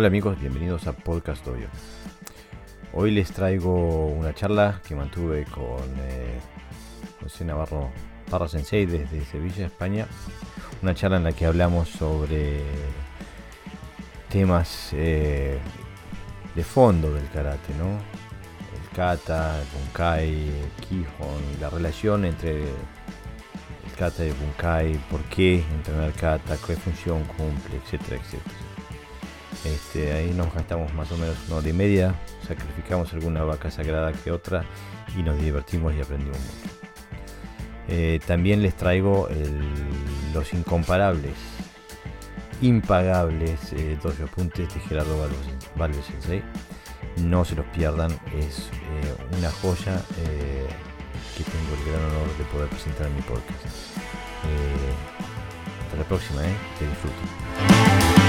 Hola amigos, bienvenidos a Podcast Doyo. Hoy les traigo una charla que mantuve con eh, José Navarro Parra Sensei desde Sevilla, España. Una charla en la que hablamos sobre temas eh, de fondo del karate, ¿no? El kata, el bunkai, el kihon, la relación entre el kata y el bunkai, por qué entrenar kata, qué función cumple, etcétera, etcétera. Este, ahí nos gastamos más o menos una hora y media, sacrificamos alguna vaca sagrada que otra y nos divertimos y aprendimos mucho. Eh, también les traigo los incomparables, impagables eh, dos apuntes de Gerardo Valves Sensei. No se los pierdan, es eh, una joya que tengo el gran honor de poder presentar en mi podcast. hasta la próxima, que disfruten.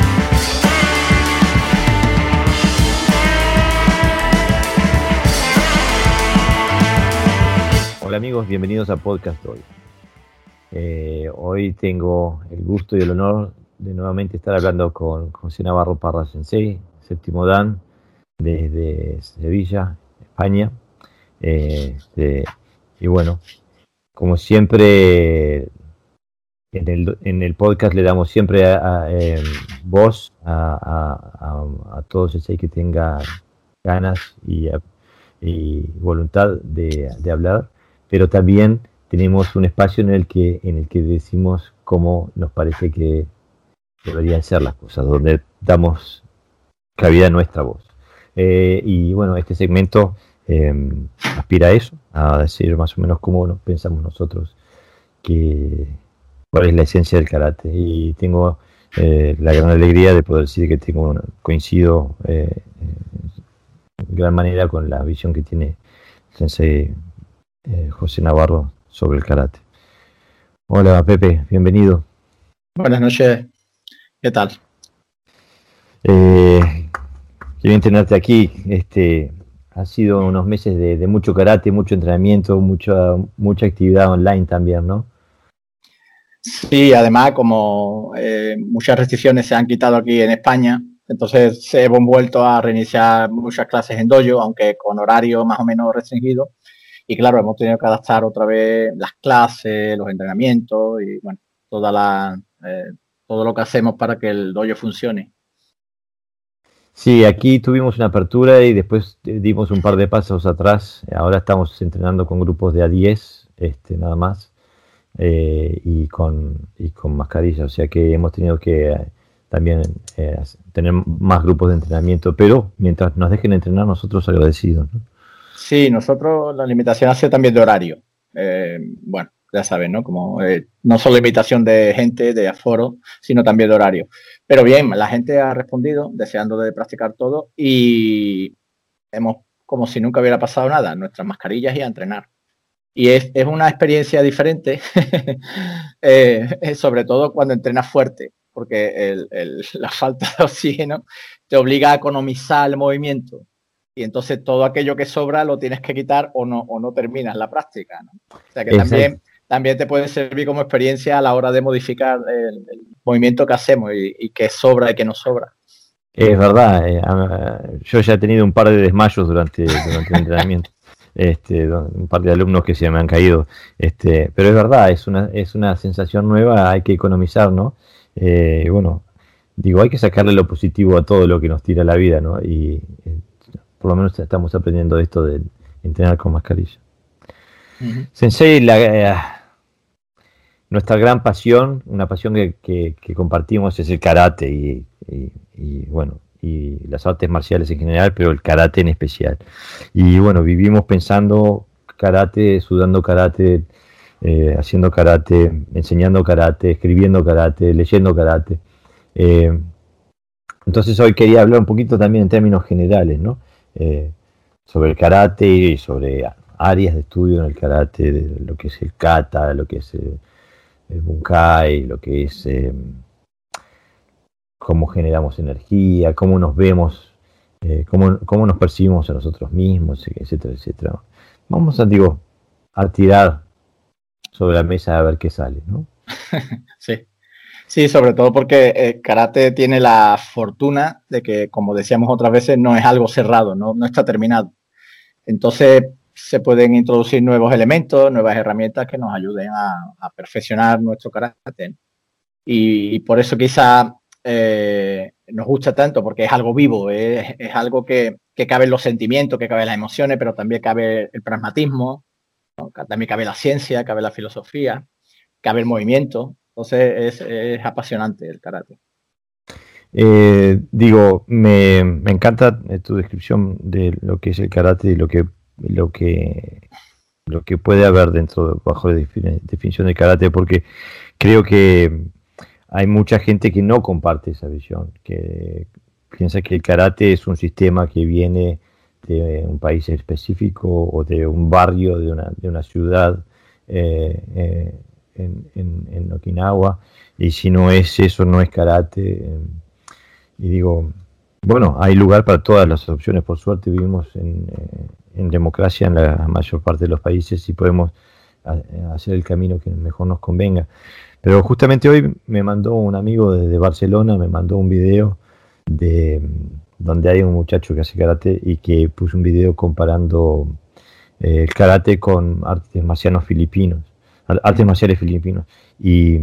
Hola amigos, bienvenidos a Podcast Hoy. Eh, hoy tengo el gusto y el honor de nuevamente estar hablando con José Navarro Parra Sensei, séptimo Dan, desde Sevilla, España. Eh, y bueno, como siempre, en el, podcast le damos siempre em, voz a, todos los que tenga ganas y, voluntad de hablar pero también tenemos un espacio en el que, en el que decimos cómo nos parece que deberían ser las cosas, donde damos cabida a nuestra voz. Eh, y bueno, este segmento em, aspira a eso, a decir más o menos cómo pensamos nosotros que cuál es la esencia del karate. Y tengo eh, la gran alegría de poder decir que tengo coincido eh, en gran manera con la visión que tiene Sensei eh, José Navarro sobre el karate. Hola Pepe, bienvenido. Buenas noches, ¿qué tal? Eh, bien tenerte aquí. Este, ha sido unos meses de, mucho karate, mucho entrenamiento, mucha, mucha actividad online también, ¿no? Sí, además como eh, muchas restricciones se han quitado aquí en España, entonces se hemos vuelto a reiniciar muchas clases en dojo, aunque con horario más o menos restringido. Y claro, hemos tenido que adaptar otra vez las clases, los entrenamientos y bueno, toda la, eh, todo lo que hacemos para que el dojo funcione. Sí, aquí tuvimos una apertura y después dimos un par de pasos atrás. Ahora estamos entrenando con grupos de A10, este, nada más, eh, y, con, y con mascarilla. O sea que hemos tenido que eh, también tener más grupos de entrenamiento, pero mientras nos dejen entrenar, nosotros agradecidos. Sí, nosotros la limitación ha sido también de horario. Eh, bueno, ya saben, ¿no? Como eh, no solo limitación de gente, de aforo, sino también de horario. Pero bien, la gente ha respondido deseando de practicar todo y hemos, como si nunca hubiera pasado nada, nuestras mascarillas y a entrenar. Y es, una experiencia diferente, eh, sobre todo cuando entrenas fuerte, porque la falta de oxígeno te obliga a economizar el movimiento y entonces todo aquello que sobra lo tienes que quitar o no, o no terminas la práctica. O sea que también, también te puede servir como experiencia a la hora de modificar el, movimiento que hacemos y, qué sobra y qué no sobra. Es verdad, eh, yo ya he tenido un par de desmayos durante, durante el entrenamiento. Este, un par de alumnos que se me han caído. Este, pero es verdad, es una, es una sensación nueva, hay que economizar, ¿no? Eh, bueno, digo, hay que sacarle lo positivo a todo lo que nos tira la vida, ¿no? Y eh, por lo menos estamos aprendiendo esto de entrenar con mascarilla. Sensei, eh, nuestra gran pasión, una pasión que, compartimos es el karate y, bueno, y las artes marciales en general, pero el karate en especial. Y bueno, vivimos pensando karate, sudando karate, eh, haciendo karate, enseñando karate, escribiendo karate, leyendo karate. Eh, entonces hoy quería hablar un poquito también en términos generales, ¿no? Eh, sobre el karate y sobre áreas de estudio en el karate, de lo que es el kata, lo que es el, bunkai, lo que es eh, cómo generamos energía, cómo nos vemos, eh, cómo, cómo, nos percibimos a nosotros mismos, etcétera, etcétera. Vamos a, digo, a tirar sobre la mesa a ver qué sale, ¿no? sí. Sí, sobre todo porque eh, karate tiene la fortuna de que, como decíamos otras veces, no es algo cerrado, no, está terminado. Entonces se pueden introducir nuevos elementos, nuevas herramientas que nos ayuden a, perfeccionar nuestro karate. Y, por eso quizá eh, nos gusta tanto, porque es algo vivo, es, algo que, que cabe los sentimientos, que cabe las emociones, pero también cabe el pragmatismo, también cabe la ciencia, cabe la filosofía, cabe el movimiento. Entonces es, apasionante el karate. Eh, digo, me, encanta eh, tu descripción de lo que es el karate y lo que lo que lo que puede haber dentro bajo la definición de karate, porque creo que hay mucha gente que no comparte esa visión, que piensa que el karate es un sistema que viene de un país específico o de un barrio, de una, de una ciudad. Eh, en, Okinawa, y si no es eso, no es karate. y digo, bueno, hay lugar para todas las opciones, por suerte vivimos en, eh, democracia en la mayor parte de los países y podemos hacer el camino que mejor nos convenga. Pero justamente hoy me mandó un amigo desde Barcelona, me mandó un video de donde hay un muchacho que hace karate y que puso un video comparando eh, el karate con artes marcianos filipinos artes marciales filipinos, y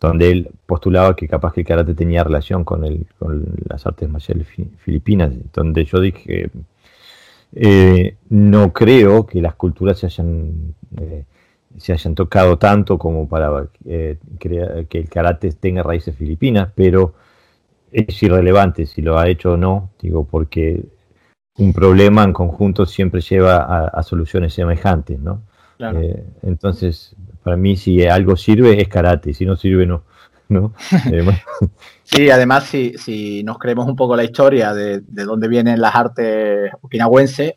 donde él postulaba que capaz que el karate tenía relación con, el, con las artes marciales filipinas, donde yo dije, eh, no creo que las culturas se hayan, eh, se hayan tocado tanto como para eh, crear, que el karate tenga raíces filipinas, pero es irrelevante si lo ha hecho o no, digo, porque un problema en conjunto siempre lleva a, a soluciones semejantes, ¿no? Eh, entonces, para mí, si algo sirve, es karate, si no sirve, no. ¿no? Eh, sí, además, si, si, nos creemos un poco la historia de, de dónde vienen las artes okinawenses,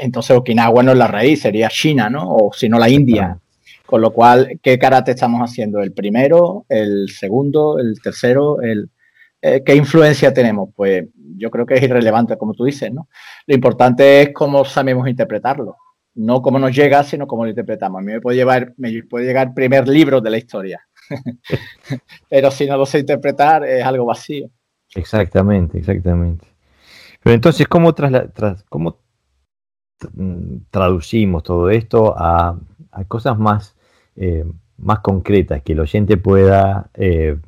entonces Okinawa no es la raíz, sería China, ¿no? O si no, la India. Con lo cual, ¿qué karate estamos haciendo? ¿El primero, el segundo, el tercero? El, eh, ¿Qué influencia tenemos? Pues yo creo que es irrelevante, como tú dices, ¿no? Lo importante es cómo sabemos interpretarlo no cómo nos llega, sino cómo lo interpretamos. A mí me puede, llevar, me puede llegar primer libro de la historia, pero si no lo sé interpretar es algo vacío. Exactamente, exactamente. Pero entonces, ¿cómo, traducimos todo esto a, cosas más, eh, más concretas que el oyente pueda, eh,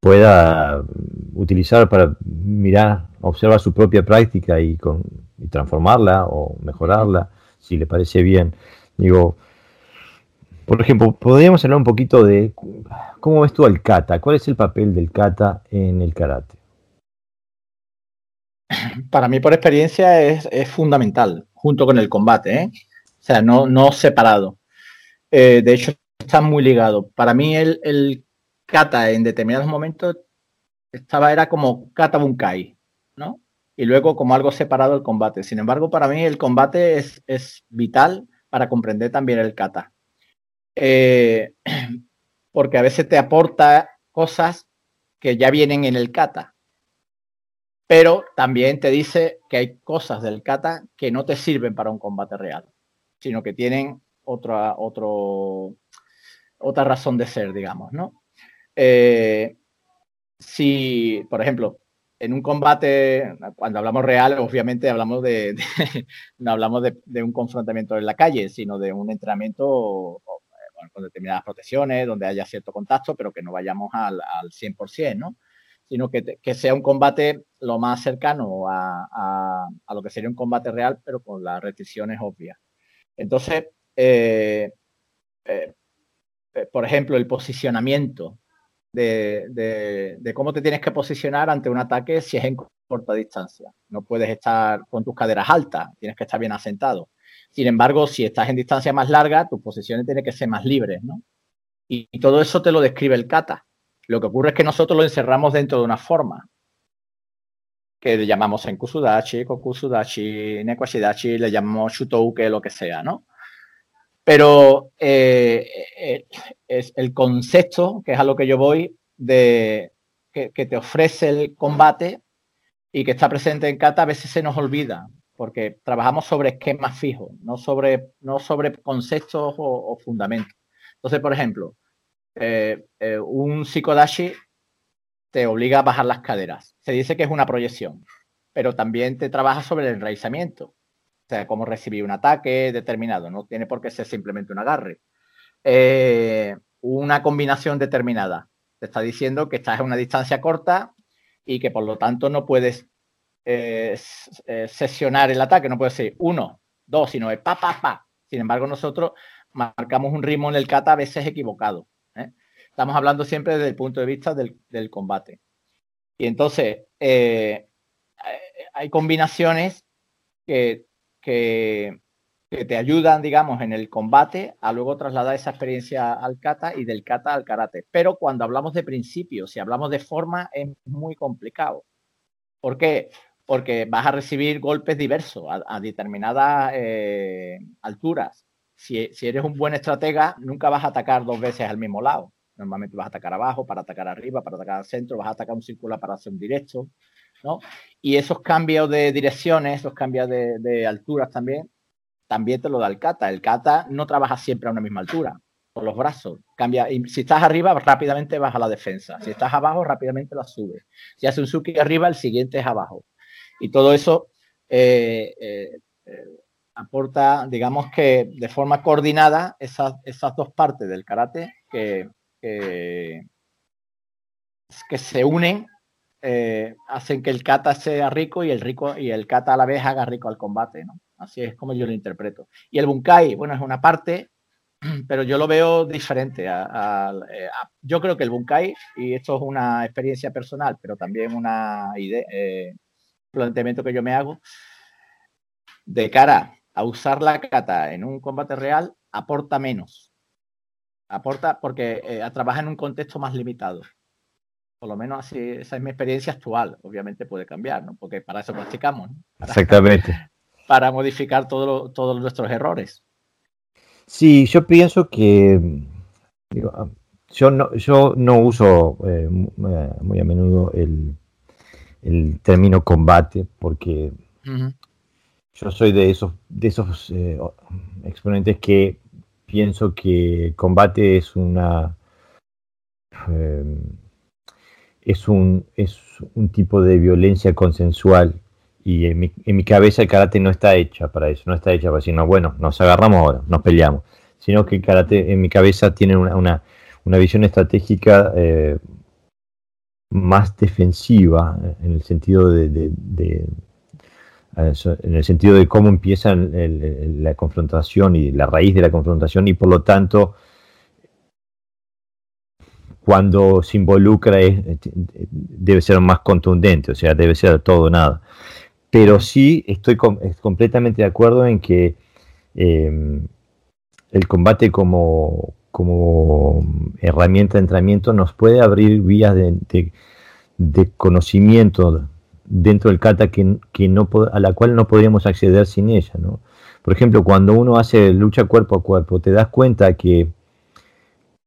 pueda utilizar para mirar, observar su propia práctica y transformarla o mejorarla? Si le parece bien. Digo, por ejemplo, podríamos hablar un poquito de cómo ves tú al kata. ¿Cuál es el papel del kata en el karate? Para mí, por experiencia, es, fundamental, junto con el combate, ¿eh? o sea, no, no separado. Eh, de hecho, está muy ligado. Para mí, el, el kata en determinados momentos estaba, era como kata bunkai. Y luego como algo separado el combate. Sin embargo, para mí el combate es, vital para comprender también el kata. Eh, porque a veces te aporta cosas que ya vienen en el kata. Pero también te dice que hay cosas del kata que no te sirven para un combate real, sino que tienen otra, otro, otra razón de ser, digamos, ¿no? Eh, si, por ejemplo, en un combate, cuando hablamos real, obviamente hablamos de, no hablamos de, un confrontamiento en la calle, sino de un entrenamiento con determinadas protecciones, donde haya cierto contacto, pero que no vayamos al, al 100%, ¿no? Sino que, que, sea un combate lo más cercano a, a, lo que sería un combate real, pero con las restricciones obvias. Entonces, eh, eh, eh, por ejemplo, el posicionamiento de, cómo te tienes que posicionar ante un ataque si es en corta distancia. No puedes estar con tus caderas altas, tienes que estar bien asentado. Sin embargo, si estás en distancia más larga, tus posiciones tienen que ser más libres, ¿no? Y, todo eso te lo describe el kata. Lo que ocurre es que nosotros lo encerramos dentro de una forma que le llamamos Enkusudachi, Kokusudachi, Nekwashidachi, le llamamos Shutouke, lo que sea, ¿no? Pero eh, eh, es el concepto, que es a lo que yo voy, de que, te ofrece el combate y que está presente en Kata, a veces se nos olvida, porque trabajamos sobre esquemas fijos, no sobre, no sobre conceptos o, fundamentos. Entonces, por ejemplo, eh, un psicodashi te obliga a bajar las caderas. Se dice que es una proyección, pero también te trabaja sobre el enraizamiento. O sea, cómo recibir un ataque determinado. No tiene por qué ser simplemente un agarre. una combinación determinada. Te está diciendo que estás a una distancia corta y que por lo tanto no puedes sesionar el ataque. No puede ser uno, dos, sino es pa, pa, pa. Sin embargo, nosotros marcamos un ritmo en el kata a veces equivocado. ¿eh? Estamos hablando siempre desde el punto de vista del, combate. Y entonces, eh, hay combinaciones que, que, te ayudan, digamos, en el combate a luego trasladar esa experiencia al kata y del kata al karate. Pero cuando hablamos de principios, si hablamos de forma, es muy complicado. ¿Por qué? Porque vas a recibir golpes diversos a, determinadas eh, alturas si, eres un buen estratega, nunca vas a atacar dos veces al mismo lado. Normalmente vas a atacar abajo, para atacar arriba, para atacar al centro, vas a atacar un círculo para hacer un directo, Y esos cambios de direcciones, esos cambios de, alturas también, también te lo da el kata. El kata no trabaja siempre a una misma altura, con los brazos. Cambia, si estás arriba, rápidamente vas a la defensa. Si estás abajo, rápidamente la subes. Si haces un suki arriba, el siguiente es abajo. Y todo eso eh, eh, eh, aporta, digamos que de forma coordinada, esas, esas dos partes del karate que, que, se unen, eh, hacen que el kata sea rico y el rico y el kata a la vez haga rico al combate, ¿no? Así es como yo lo interpreto. Y el bunkai, bueno, es una parte, pero yo lo veo diferente. Eh, yo creo que el bunkai, y esto es una experiencia personal, pero también una idea, eh, planteamiento que yo me hago, de cara a usar la kata en un combate real aporta menos. Aporta porque eh, trabaja en un contexto más limitado. Por lo menos así, esa es mi experiencia actual. Obviamente puede cambiar, ¿no? Porque para eso practicamos. Exactamente. Para modificar todos nuestros errores. Sí, yo pienso que yo no, yo no uso eh, muy a menudo el, término combate porque yo soy de esos, de esos eh, exponentes que pienso que combate es una es un es un tipo de violencia consensual y en mi, en mi, cabeza el karate no está hecha para eso, no está hecha para decir, no, bueno, nos agarramos ahora, nos peleamos, sino que el karate en mi cabeza tiene una, una, una visión estratégica eh, más defensiva en el sentido de, en el sentido de cómo empieza la confrontación y la raíz de la confrontación y por lo tanto cuando se involucra debe ser más contundente, o sea, debe ser todo o nada. Pero sí estoy completamente de acuerdo en que em, el combate como, como herramienta de entrenamiento nos puede abrir vías de, de conocimiento dentro del kata que, que, no, a la cual no podríamos acceder sin ella. ¿no? Por ejemplo, cuando uno hace lucha cuerpo a cuerpo, te das cuenta que,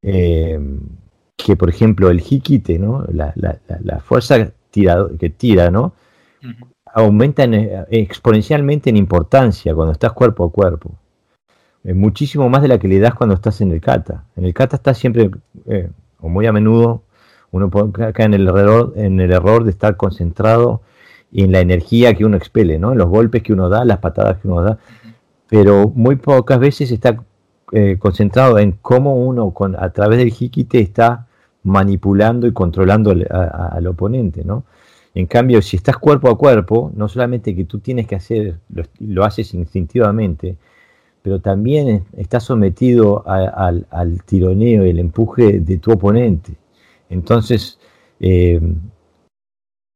eh, que por ejemplo, el hikite, ¿no? la, la, la fuerza que tira, ¿no? aumenta exponencialmente en importancia cuando estás cuerpo a cuerpo. Es muchísimo más de la que le das cuando estás en el kata. En el kata estás siempre, eh, o muy a menudo, uno puede caer en el error, en el error de estar concentrado en la energía que uno expele, ¿no? los golpes que uno da, las patadas que uno da, pero muy pocas veces está eh, concentrado en cómo uno con, a través del jiquite está manipulando y controlando al, oponente, ¿no? En cambio, si estás cuerpo a cuerpo, no solamente que tú tienes que hacer, lo, haces instintivamente, pero también estás sometido al, tironeo y el empuje de tu oponente. Entonces, eh,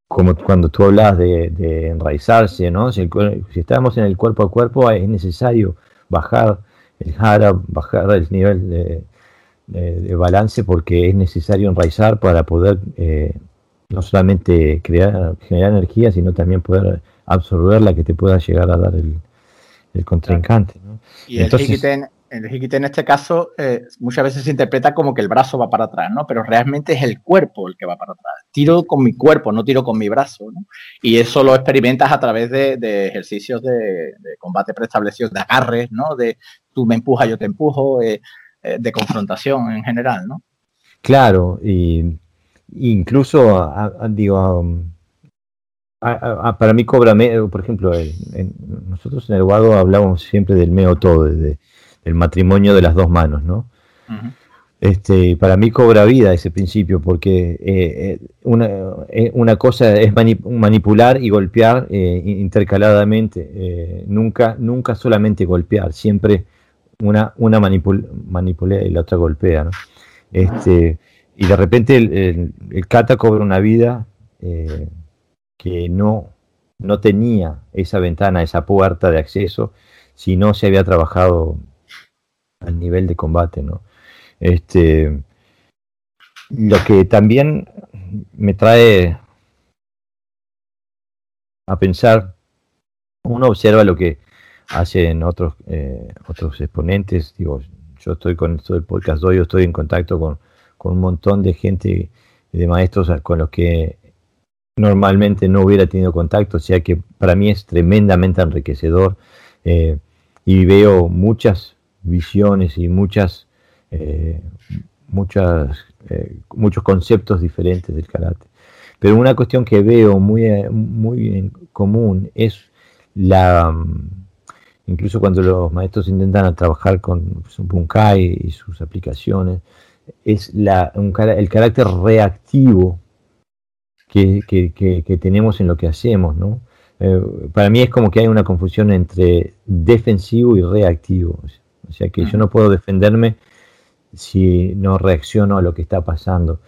como cuando tú hablas de, enraizarse, ¿no? Si, estamos en el cuerpo a cuerpo, es necesario bajar el jara, bajar el nivel de, balance, porque es necesario enraizar para poder eh, no solamente crear, generar energía, sino también poder absorber la que te pueda llegar a dar el, el contrincante. ¿no? Y Entonces, el hikite en este caso eh, muchas veces se interpreta como que el brazo va para atrás, ¿no? Pero realmente es el cuerpo el que va para atrás. Tiro con mi cuerpo, no tiro con mi brazo, ¿no? Y eso lo experimentas a través de, ejercicios de, combate preestablecidos, de agarres, ¿no? De tú me empujas, yo te empujo, eh, eh, de confrontación en general, ¿no? Claro, y incluso, digo, para mí cobra, por ejemplo, nosotros en el Guado hablamos siempre del meo todo, del matrimonio de las dos manos, ¿no? Este, para mí cobra vida ese principio, porque eh, eh, eh, una, cosa es manipular y golpear intercaladamente, nunca, nunca solamente golpear, siempre una, una manipula y la otra golpea, ¿no? Este, y de repente el, el, kata cobra una vida eh, que no, no tenía esa ventana, esa puerta de acceso, si no se había trabajado al nivel de combate, ¿no? Este, lo que también me trae a pensar, uno observa lo que hacen otros, eh, otros exponentes, digo, yo estoy con esto del podcast hoy, yo estoy en contacto con, un montón de gente, de maestros con los que normalmente no hubiera tenido contacto, o sea que para mí es tremendamente enriquecedor eh, y veo muchas visiones y muchas, eh, muchas muchos conceptos diferentes del karate. Pero una cuestión que veo muy, muy en común es la incluso cuando los maestros intentan trabajar con pues, un Bunkai y sus aplicaciones, es la, el carácter reactivo que, tenemos en lo que hacemos, ¿no? Eh, para mí es como que hay una confusión entre defensivo y reactivo. O sea que yo no puedo defenderme si no reacciono a lo que está pasando.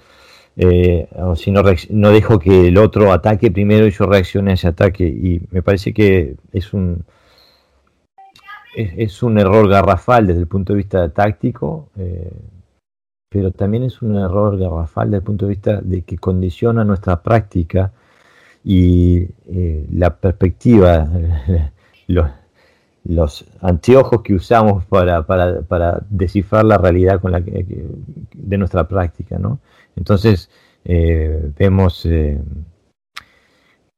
Eh, o si no, no dejo que el otro ataque primero y yo reaccione a ese ataque. Y me parece que es un, es, un error garrafal desde el punto de vista táctico, eh, pero también es un error garrafal desde el punto de vista de que condiciona nuestra práctica y eh, la perspectiva, los, anteojos que usamos para, descifrar la realidad con la de nuestra práctica. ¿no? Entonces, eh, vemos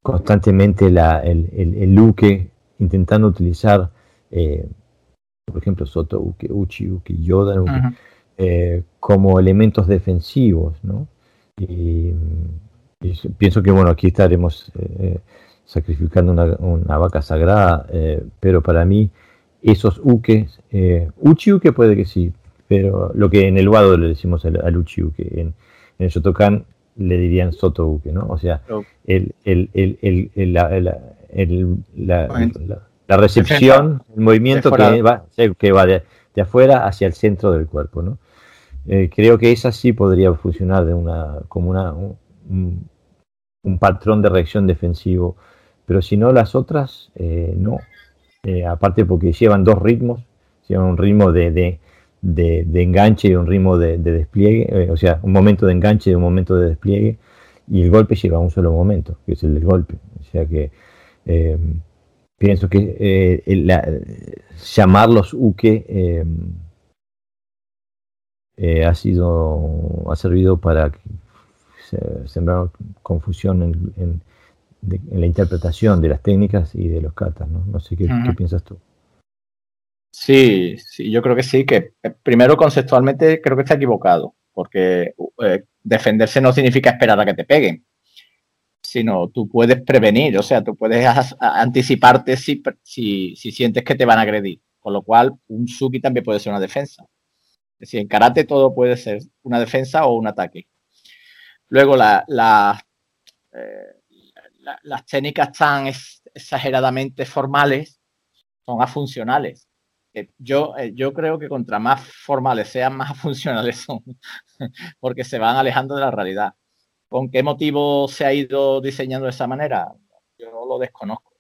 constantemente el, el, el, Luque intentando utilizar eh, por ejemplo, Soto, Uke, Uchi, Uke, Yoda, eh, como elementos defensivos, ¿no? Y, pienso que, bueno, aquí estaremos eh, sacrificando una, vaca sagrada, pero para mí esos ukes, Uchi Uke puede que sí, pero lo que en el Wado le decimos al, Uchi Uke, en, el Shotokan le dirían Soto Uke, ¿no? O sea, el, el, el, la, la recepción, el movimiento que va, que va de, afuera hacia el centro del cuerpo. ¿no? Eh, creo que esa sí podría funcionar de una, como una, un, patrón de reacción defensivo, pero si no las otras, eh, no. Eh, aparte porque llevan dos ritmos, llevan un ritmo de, de, de, enganche y un ritmo de, despliegue, o sea, un momento de enganche y un momento de despliegue, y el golpe lleva un solo momento, que es el del golpe. O sea que pienso que eh, llamarlos uke eh, eh, ha sido ha servido para sembrar confusión en, la interpretación de las técnicas y de los katas no, no sé qué, piensas tú. Sí sí yo creo que sí que primero conceptualmente creo que está equivocado porque defenderse no significa esperar a que te peguen sino tú puedes prevenir, o sea, tú puedes anticiparte si, si, sientes que te van a agredir. Con lo cual, un Suki también puede ser una defensa. Es decir, en karate todo puede ser una defensa o un ataque. Luego, la, eh, las técnicas tan exageradamente formales son afuncionales. Eh, yo, eh, yo creo que contra más formales sean, más funcionales son, porque se van alejando de la realidad. ¿Con qué motivo se ha ido diseñando de esa manera? Yo no lo desconozco.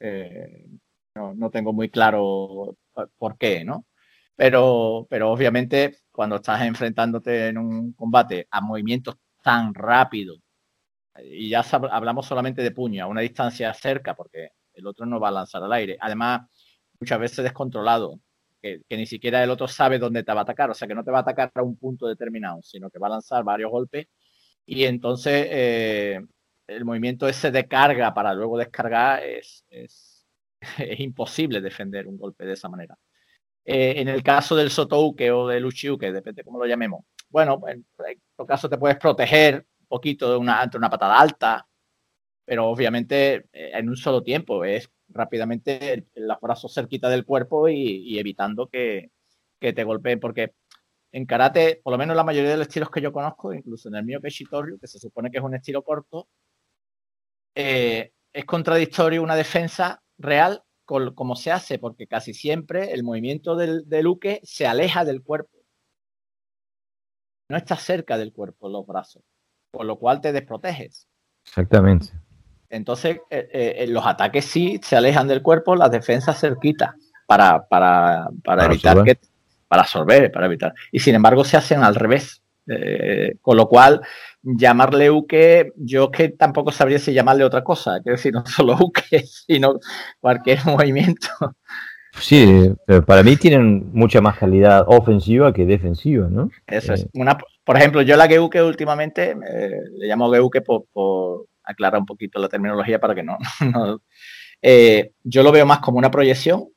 Eh, no, tengo muy claro por qué, ¿no? Pero, pero obviamente cuando estás enfrentándote en un combate a movimientos tan rápidos, y ya hablamos solamente de puño, a una distancia cerca, porque el otro no va a lanzar al aire. Además, muchas veces descontrolado, que, que, ni siquiera el otro sabe dónde te va a atacar, o sea que no te va a atacar a un punto determinado, sino que va a lanzar varios golpes y entonces eh, el movimiento ese de carga para luego descargar es, es, imposible defender un golpe de esa manera. Eh, en el caso del Sotouke o del Uchiuke, depende cómo lo llamemos, bueno, en todo caso te puedes proteger un poquito de una, ante una patada alta, pero obviamente eh, en un solo tiempo, es rápidamente los brazos cerquita del cuerpo y, evitando que, te golpeen, porque en karate, por lo menos la mayoría de los estilos que yo conozco, incluso en el mío que es Shitoryu, que se supone que es un estilo corto, eh, es contradictorio una defensa real con como se hace, porque casi siempre el movimiento del, del uke se aleja del cuerpo. No está cerca del cuerpo, los brazos, con lo cual te desproteges. Exactamente. Entonces, eh, eh, los ataques sí se alejan del cuerpo, las defensas cerquita para, para, para, evitar que. Para absorber, para evitar. Y sin embargo, se hacen al revés. Eh, con lo cual, llamarle uke, yo que tampoco sabría si llamarle otra cosa. Quiero decir, no solo uke, sino cualquier movimiento. Sí, pero para mí tienen mucha más calidad ofensiva que defensiva, ¿no? Eso es. Una, por ejemplo, yo la Geuke últimamente, le llamo Geuke por, por aclarar un poquito la terminología para que no. Eh, yo lo veo más como una proyección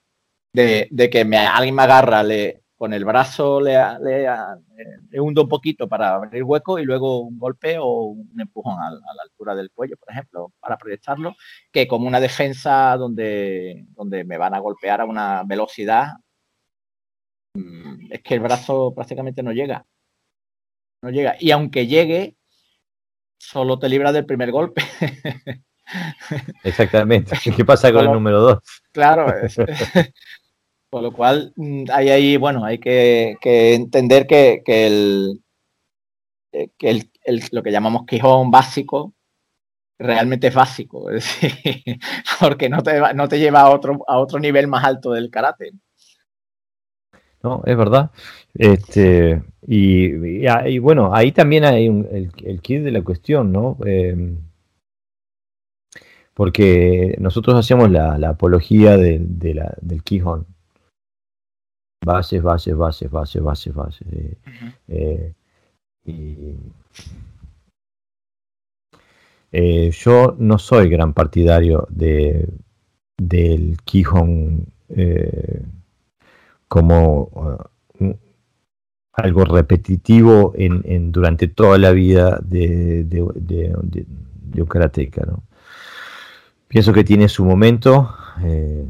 de, que me, alguien me agarra, le, con el brazo le, le, hundo un poquito para abrir hueco y luego un golpe o un empujón a, la altura del cuello, por ejemplo, para proyectarlo, que como una defensa donde, donde me van a golpear a una velocidad, mm, es que el brazo prácticamente no llega. No llega. Y aunque llegue, solo te libra del primer golpe. Exactamente. ¿Qué pasa con el número 2? Claro, con lo cual mm, hay ahí, bueno, hay que, entender que, el, eh, que lo que llamamos quijón básico realmente es básico, porque no te, no te lleva a otro, a otro nivel más alto del karate. No, es verdad. Este, y, bueno, ahí también hay el, el, kit de la cuestión, ¿no? Em, porque nosotros hacemos la, apología de, la, del Quijón. Bases, bases, bases, bases, bases, bases. Eh, eh, y, eh, yo no soy gran partidario de, del Quijón como algo repetitivo en, durante toda la vida de, un karateca. ¿no? Pienso que tiene su momento, eh,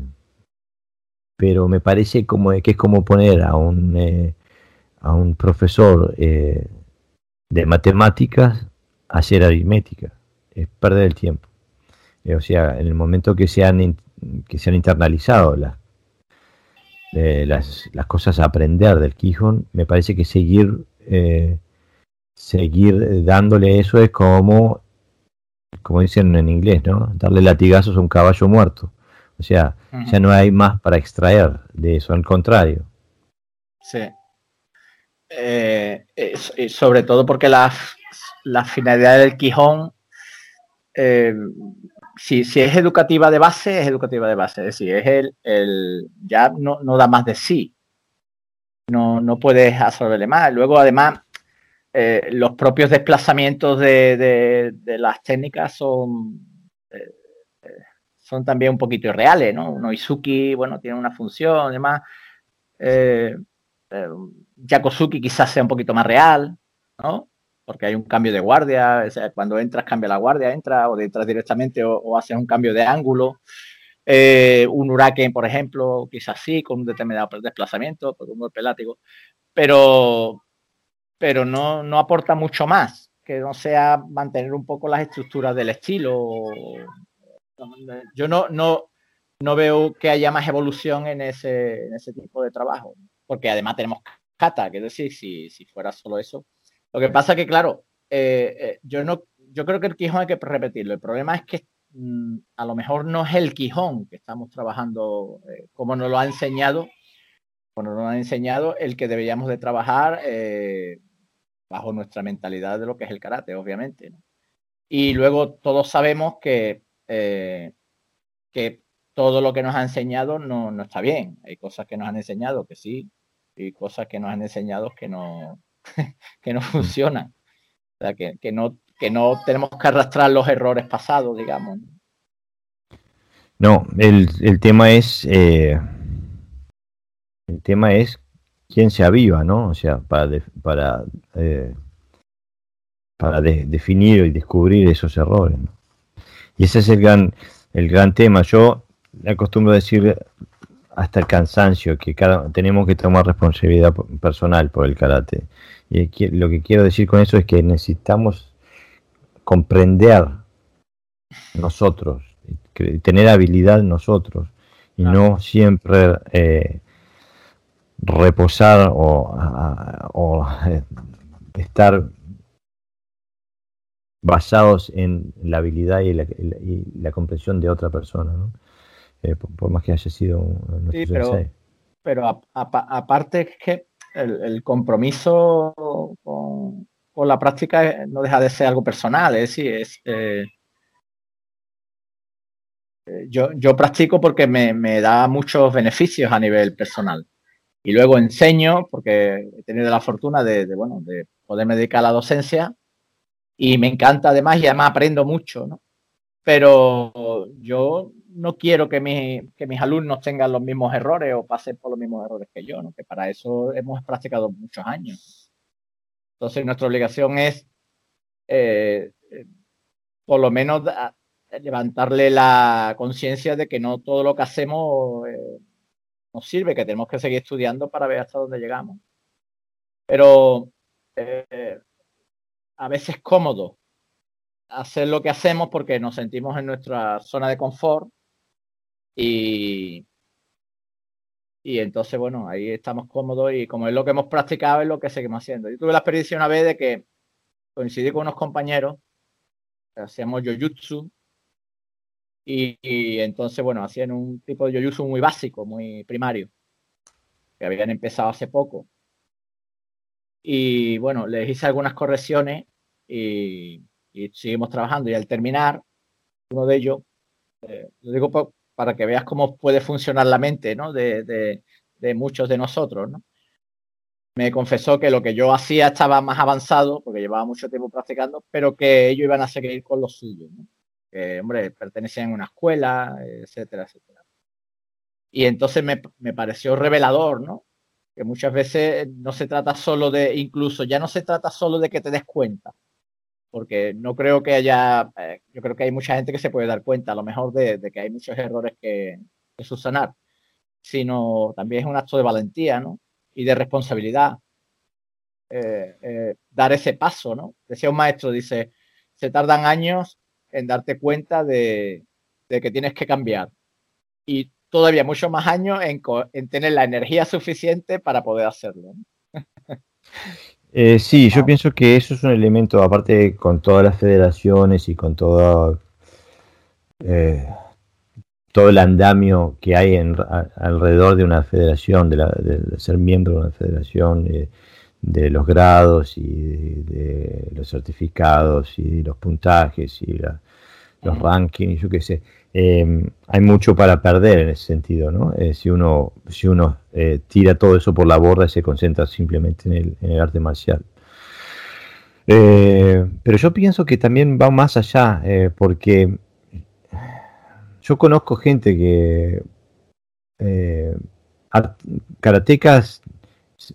pero me parece como que es como poner a un, eh, a un profesor eh, de matemáticas a hacer aritmética. Es perder el tiempo. o sea, en el momento que se han, que se han internalizado las las, las, cosas a aprender del Quijón, me parece que seguir, eh, seguir dándole eso es como, como dicen en inglés, ¿no? Darle latigazos a un caballo muerto. O sea, ya no hay más para extraer de eso, al contrario. Sí. Eh, sobre todo porque la, la finalidad del Quijón eh, si, si, es educativa de base, es educativa de base. Es decir, es el, el ya no, no, da más de sí. No, no puedes absorberle más. Luego, además, eh, los propios desplazamientos de, de, las técnicas son, eh, son también un poquito irreales, ¿no? Un Izuki, bueno, tiene una función, además. Eh, Yakosuki quizás sea un poquito más real, ¿no? porque hay un cambio de guardia, cuando entras cambia la guardia, entra o entras directamente o, haces un cambio de ángulo. Eh, un huracán, por ejemplo, quizás sí, con un determinado desplazamiento, con un golpe látigo, pero, pero no, no aporta mucho más, que no sea mantener un poco las estructuras del estilo. Yo no, no, no veo que haya más evolución en ese, en ese tipo de trabajo, porque además tenemos kata, que decir, si, si fuera solo eso, lo que pasa que, claro, eh, eh, yo no, yo creo que el Quijón hay que repetirlo. El problema es que mm, a lo mejor no es el Quijón que estamos trabajando eh, como nos lo ha enseñado, como nos lo enseñado el que deberíamos de trabajar bajo nuestra mentalidad de lo que es el karate, obviamente. Y luego todos sabemos que, que todo lo que nos ha enseñado no, no está bien. Hay cosas que nos han enseñado que sí, y cosas que nos han enseñado que no, que no funcionan. O sea, que, que, no, que no tenemos que arrastrar los errores pasados, digamos. No, el, el tema es. Eh, el tema es quién se aviva, ¿no? O sea, para, para, eh, para definir y descubrir esos errores. Y ese es el gran, el gran tema. Yo acostumbro a decir hasta el cansancio que cada, tenemos que tomar responsabilidad personal por el karate. Y lo que quiero decir con eso es que necesitamos comprender nosotros, tener habilidad nosotros y no siempre eh, reposar o, estar basados en la habilidad y la, comprensión de otra persona, eh, por, más que haya sido un, sí, pero, aparte es que el, compromiso con, la práctica no deja de ser algo personal, es decir, es, eh, yo, yo practico porque me, da muchos beneficios a nivel personal. Y luego enseño porque he tenido la fortuna de, bueno, de poderme dedicar a la docencia y me encanta además y además aprendo mucho, ¿no? Pero yo no quiero que, que mis alumnos tengan los mismos errores o pasen por los mismos errores que yo, ¿no? Que para eso hemos practicado muchos años. Entonces nuestra obligación es eh, por lo menos levantarle la conciencia de que no todo lo que hacemos eh, nos sirve, que tenemos que seguir estudiando para ver hasta dónde llegamos. Pero eh, a veces es cómodo hacer lo que hacemos porque nos sentimos en nuestra zona de confort y, y entonces, bueno, ahí estamos cómodos y como es lo que hemos practicado, es lo que seguimos haciendo. Yo tuve la experiencia una vez de que coincidí con unos compañeros, hacíamos yoyutsu y, entonces, bueno, hacían un tipo de yoyusu muy básico, muy primario, que habían empezado hace poco. Y bueno, les hice algunas correcciones y, seguimos trabajando. Y al terminar, uno de ellos, eh, lo digo para que veas cómo puede funcionar la mente ¿no? de, de, de muchos de nosotros, ¿no? me confesó que lo que yo hacía estaba más avanzado, porque llevaba mucho tiempo practicando, pero que ellos iban a seguir con lo suyo. ¿no? que, hombre, pertenecían a una escuela, etcétera, etcétera. Y entonces me, me, pareció revelador, ¿no? Que muchas veces no se trata solo de, incluso ya no se trata solo de que te des cuenta, porque no creo que haya, eh, yo creo que hay mucha gente que se puede dar cuenta a lo mejor de, de que hay muchos errores que, que subsanar, sino también es un acto de valentía, ¿no? Y de responsabilidad. Eh, eh, dar ese paso, ¿no? Decía un maestro, dice, se tardan años en darte cuenta de, que tienes que cambiar. Y todavía muchos más años en, tener la energía suficiente para poder hacerlo. Eh, sí, yo pienso que eso es un elemento, aparte con todas las federaciones y con todo, eh, todo el andamio que hay en, alrededor de una federación, de, ser miembro de una federación, eh, de los grados y de, los certificados y los puntajes y los rankings, yo qué sé. Em, hay mucho para perder en ese sentido, ¿no? Eh, si uno, si uno eh, tira todo eso por la borda y se concentra simplemente en el, arte marcial. Eh, pero yo pienso que también va más allá, porque yo conozco gente que karatecas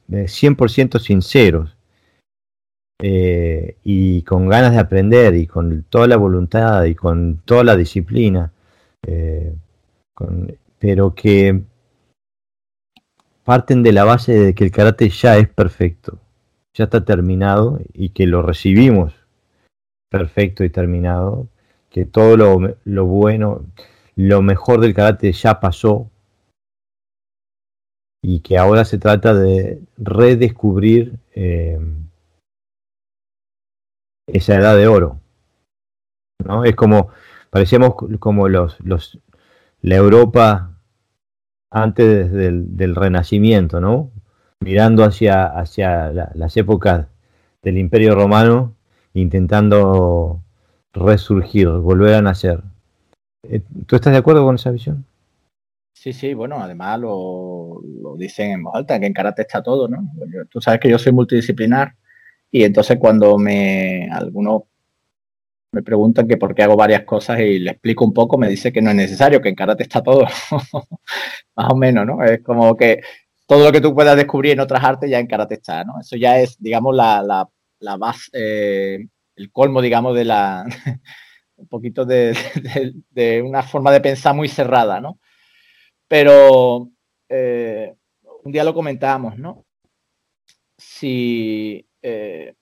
100% sinceros y con ganas de aprender y con toda la voluntad y con toda la disciplina, eh, pero que parten de la base de que el karate ya es perfecto, ya está terminado y que lo recibimos perfecto y terminado, que todo lo, bueno, lo mejor del karate ya pasó, y que ahora se trata de redescubrir eh, esa edad de oro. ¿no? Es como, parecíamos como los, los, la Europa antes del, Renacimiento, ¿no? mirando hacia, hacia las épocas del Imperio Romano, intentando resurgir, volver a nacer. Eh, ¿Tú estás de acuerdo con esa visión? Sí, sí, bueno, además lo, dicen en voz alta, que en karate está todo, ¿no? tú sabes que yo soy multidisciplinar y entonces cuando me algunos me preguntan que por qué hago varias cosas y le explico un poco, me dice que no es necesario, que en karate está todo, más o menos, ¿no? Es como que todo lo que tú puedas descubrir en otras artes ya en karate está, ¿no? Eso ya es, digamos, la, la, base, eh, el colmo, digamos, de la, un poquito de, una forma de pensar muy cerrada, ¿no? Pero eh, un día lo comentábamos, ¿no? Si eh,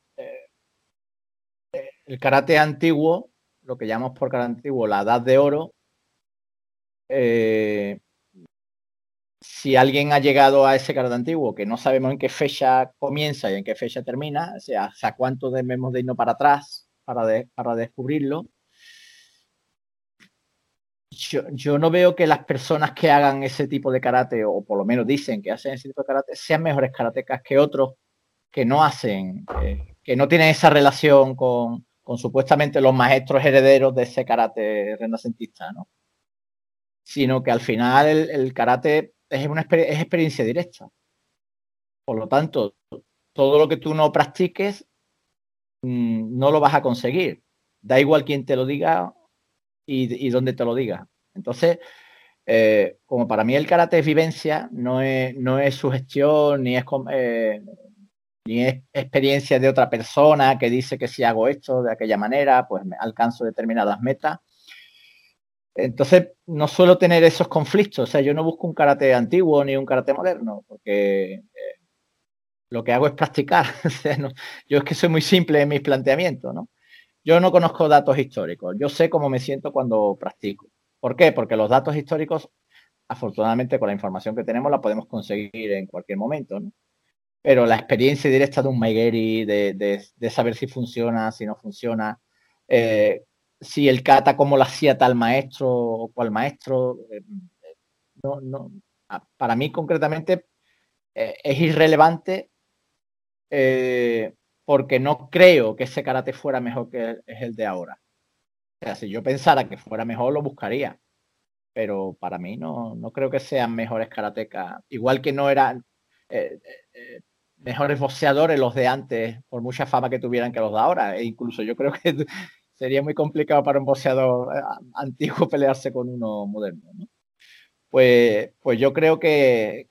el karate antiguo, lo que llamamos por karate antiguo la edad de oro, si alguien ha llegado a ese karate antiguo que no sabemos en qué fecha comienza y en qué fecha termina, o sea, hasta cuánto debemos de irnos para atrás para, para descubrirlo, yo, no veo que las personas que hagan ese tipo de karate, o por lo menos dicen que hacen ese tipo de karate, sean mejores karatecas que otros que no hacen, eh, que no tienen esa relación con, supuestamente los maestros herederos de ese karate renacentista, ¿no? Sino que al final el karate es una es experiencia directa. Por lo tanto, todo lo que tú no practiques mm, no lo vas a conseguir. Da igual quién te lo diga y, dónde te lo diga. Entonces, eh, como para mí el karate es vivencia, no es, no es sugestión, ni es, eh, ni experiencia de otra persona que dice que si hago esto de aquella manera, pues me alcanzo determinadas metas. Entonces, no suelo tener esos conflictos. O sea, yo no busco un karate antiguo ni un karate moderno, porque eh, lo que hago es practicar. yo es que soy muy simple en mis planteamientos, ¿no? Yo no conozco datos históricos. Yo sé cómo me siento cuando practico. ¿Por qué? Porque los datos históricos, afortunadamente, con la información que tenemos, la podemos conseguir en cualquier momento. Pero la experiencia directa de un Maigeri, de, saber si funciona, si no funciona, eh, si el kata como lo hacía tal maestro o cual maestro. Eh, no, no, para mí concretamente eh, es irrelevante porque no creo que ese karate fuera mejor que es el de ahora. O sea, si yo pensara que fuera mejor, lo buscaría. Pero para mí no, no creo que sean mejores karatecas. Igual que no eran mejores boxeadores los de antes, por mucha fama que tuvieran que los de ahora. E incluso yo creo que sería muy complicado para un boxeador eh, antiguo pelearse con uno moderno. Pues, pues yo creo que,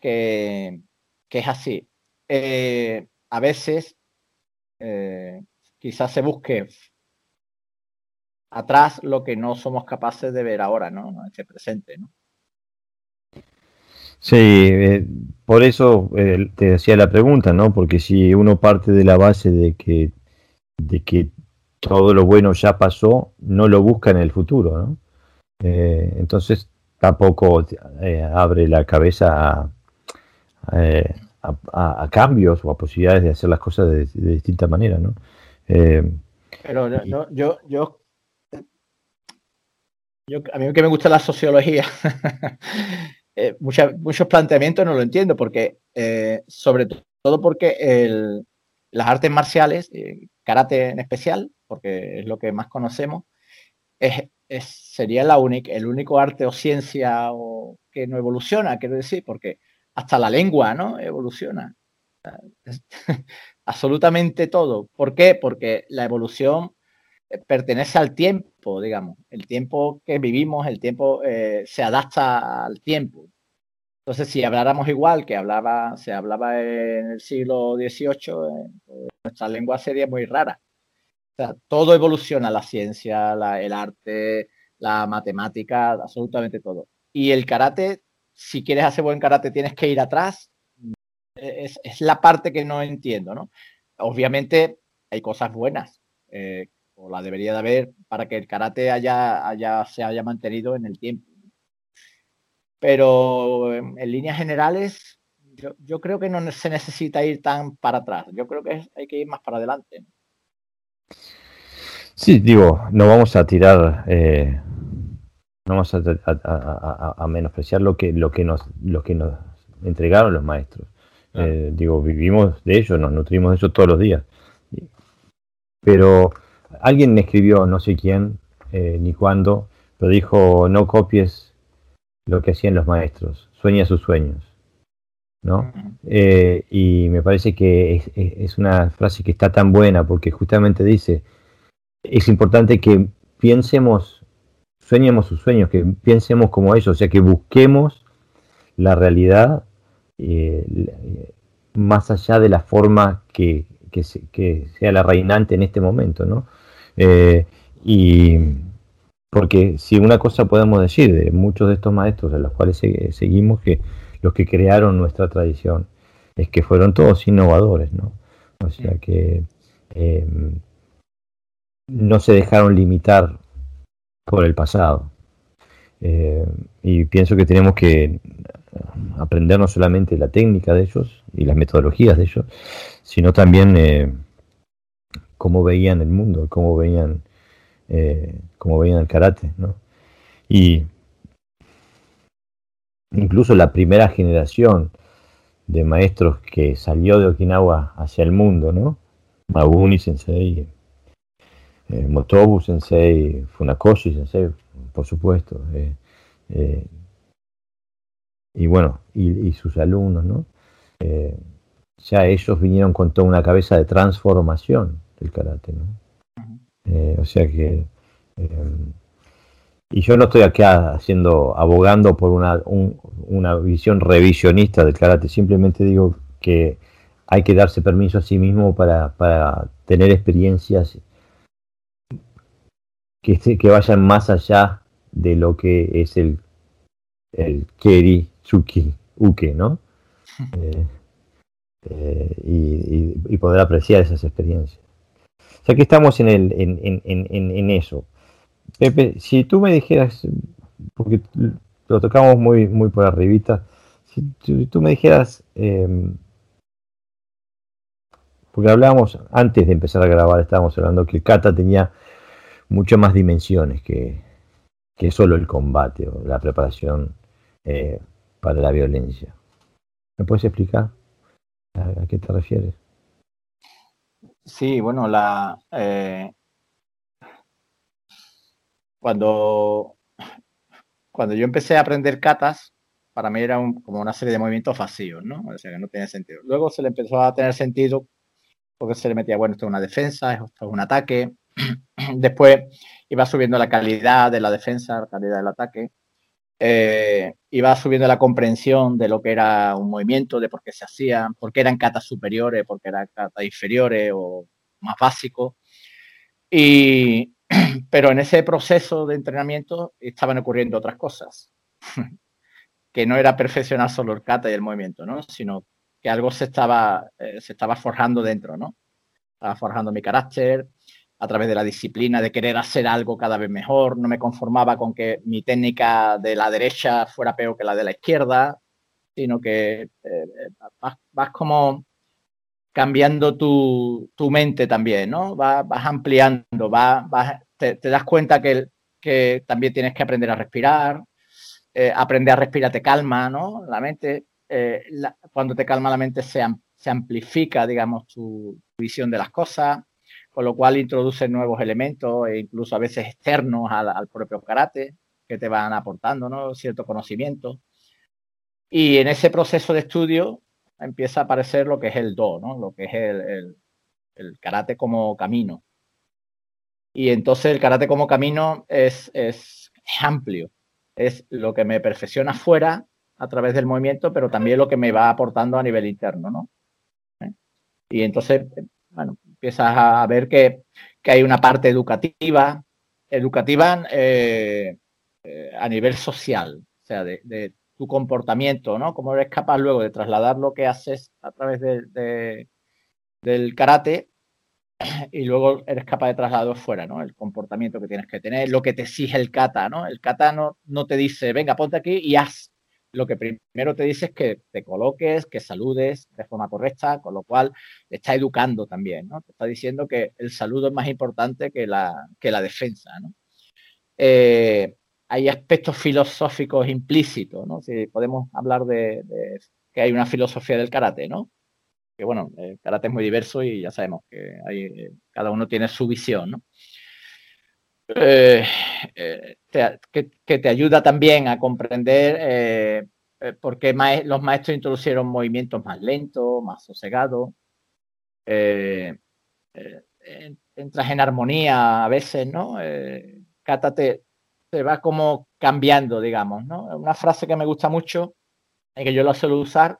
es así. Eh, a veces eh, quizás se busque atrás lo que no somos capaces de ver ahora, ¿no? En este presente. Sí, por eso te decía la pregunta, ¿no? Porque si uno parte de la base de que, de que todo lo bueno ya pasó, no lo busca en el futuro, ¿no? Eh, entonces tampoco eh, abre la cabeza eh, a, cambios o a posibilidades de hacer las cosas de, distinta manera, ¿no? Pero yo, yo, yo, a mí que me gusta la sociología, muchos planteamientos no lo entiendo, porque sobre todo porque las artes marciales, karate en especial, porque es lo que más conocemos, es, sería la única, el único arte o ciencia que no evoluciona, quiero decir, porque hasta la lengua, ¿no? Evoluciona. Absolutamente todo. ¿Por qué? Porque la evolución eh, pertenece al tiempo, digamos. El tiempo que vivimos, el tiempo eh, se adapta al tiempo. Entonces, si habláramos igual que hablaba, se hablaba en el siglo XVIII, eh, nuestra lengua sería muy rara todo evoluciona, la ciencia, el arte, la matemática, absolutamente todo. Y el karate, si quieres hacer buen karate, tienes que ir atrás. Es, la parte que no entiendo, ¿no? Obviamente hay cosas buenas, eh, o la debería de haber, para que el karate haya, haya, se haya mantenido en el tiempo. Pero en, líneas generales, yo, creo que no se necesita ir tan para atrás. Yo creo que hay que ir más para adelante. Sí, digo, no vamos a tirar, eh, no vamos a, menospreciar lo que, lo que nos, lo que nos entregaron los maestros. Eh, digo, vivimos de ello, nos nutrimos de eso todos los días. Pero alguien me escribió, no sé quién, eh, ni cuándo, pero dijo, no copies lo que hacían los maestros, sueña sus sueños. ¿no? Eh, y me parece que es, una frase que está tan buena porque justamente dice, es importante que piensemos, sueñemos sus sueños, que piensemos como ellos, o sea, que busquemos la realidad más allá de la forma que, sea la reinante en este momento, ¿no? y porque si una cosa podemos decir de muchos de estos maestros de los cuales seguimos, que los que crearon nuestra tradición, es que fueron todos innovadores, ¿no? O sea que em, no se dejaron limitar por el pasado. Eh, y pienso que tenemos que aprender no solamente la técnica de ellos y las metodologías de ellos, sino también eh, cómo veían el mundo, cómo veían eh, como veían el karate, ¿no? Y incluso la primera generación de maestros que salió de Okinawa hacia el mundo, ¿no? Mabuni Sensei, eh, Motobu Sensei, Funakoshi Sensei, por supuesto. Eh, y bueno, y, sus alumnos, ¿no? ya ellos vinieron con toda una cabeza de transformación del karate, ¿no? Eh, o sea que... Eh, y yo no estoy acá haciendo, abogando por una, una visión revisionista del karate, simplemente digo que hay que darse permiso a sí mismo para, para tener experiencias que, que vayan más allá de lo que es el, el Keri, Tsuki, Uke, ¿no? Eh, y, poder apreciar esas experiencias. O sea que estamos en, el, en, en, eso. Pepe, si tú me dijeras, porque lo tocamos muy, muy por arribita, si tú, me dijeras, em, porque hablábamos antes de empezar a grabar, estábamos hablando que Kata tenía muchas más dimensiones que, que solo el combate o la preparación eh, para la violencia. ¿Me puedes explicar a qué te refieres? Sí, bueno, la eh, cuando, cuando yo empecé a aprender catas, para mí era como una serie de movimientos vacíos, ¿no? O sea, que no tenía sentido. Luego se le empezó a tener sentido porque se le metía, bueno, esto es una defensa, esto es un ataque. Después iba subiendo la calidad de la defensa, la calidad del ataque eh, iba subiendo la comprensión de lo que era un movimiento, de por qué se hacían, por qué eran catas superiores, por qué eran catas inferiores o más básicos. Y, pero en ese proceso de entrenamiento estaban ocurriendo otras cosas, que no era perfeccionar solo el kata y el movimiento, ¿no? sino que algo se estaba, eh, se estaba forjando dentro, ¿no? Estaba forjando mi carácter, a través de la disciplina, de querer hacer algo cada vez mejor. No me conformaba con que mi técnica de la derecha fuera peor que la de la izquierda, sino que eh, vas, como cambiando tu, mente también, ¿no? Vas, ampliando, vas, te, das cuenta que, que, también tienes que aprender a respirar, eh, aprender a respirar te calma, ¿no? La mente, eh, cuando te calma la mente se, se amplifica, digamos, tu visión de las cosas con lo cual introduce nuevos elementos e incluso a veces externos al, propio karate que te van aportando ¿no? cierto conocimiento. Y en ese proceso de estudio empieza a aparecer lo que es el do, ¿no? lo que es el, el, karate como camino. Y entonces el karate como camino es, es, amplio, es lo que me perfecciona fuera a través del movimiento, pero también lo que me va aportando a nivel interno, ¿no? ¿Eh? Y entonces, bueno, empiezas a ver que, hay una parte educativa, educativa eh, eh, a nivel social, o sea, de, tu comportamiento, ¿no? Cómo eres capaz luego de trasladar lo que haces a través de, del karate y luego eres capaz de trasladarlo fuera, ¿no? El comportamiento que tienes que tener, lo que te exige el kata, ¿no? El kata no, no te dice, venga, ponte aquí y haz lo que primero te dice es que te coloques, que saludes de forma correcta, con lo cual te está educando también, ¿no? Te está diciendo que el saludo es más importante que la, que la defensa, ¿no? Eh, hay aspectos filosóficos implícitos, ¿no? Si podemos hablar de, que hay una filosofía del karate, ¿no? Que bueno, el karate es muy diverso y ya sabemos que hay, cada uno tiene su visión, ¿no? Eh, eh, que, te ayuda también a comprender eh, por qué los maestros introducieron movimientos más lentos, más sosegados. entras en armonía a veces, ¿no? Kata te, va como cambiando, digamos, ¿no? Una frase que me gusta mucho y que yo la suelo usar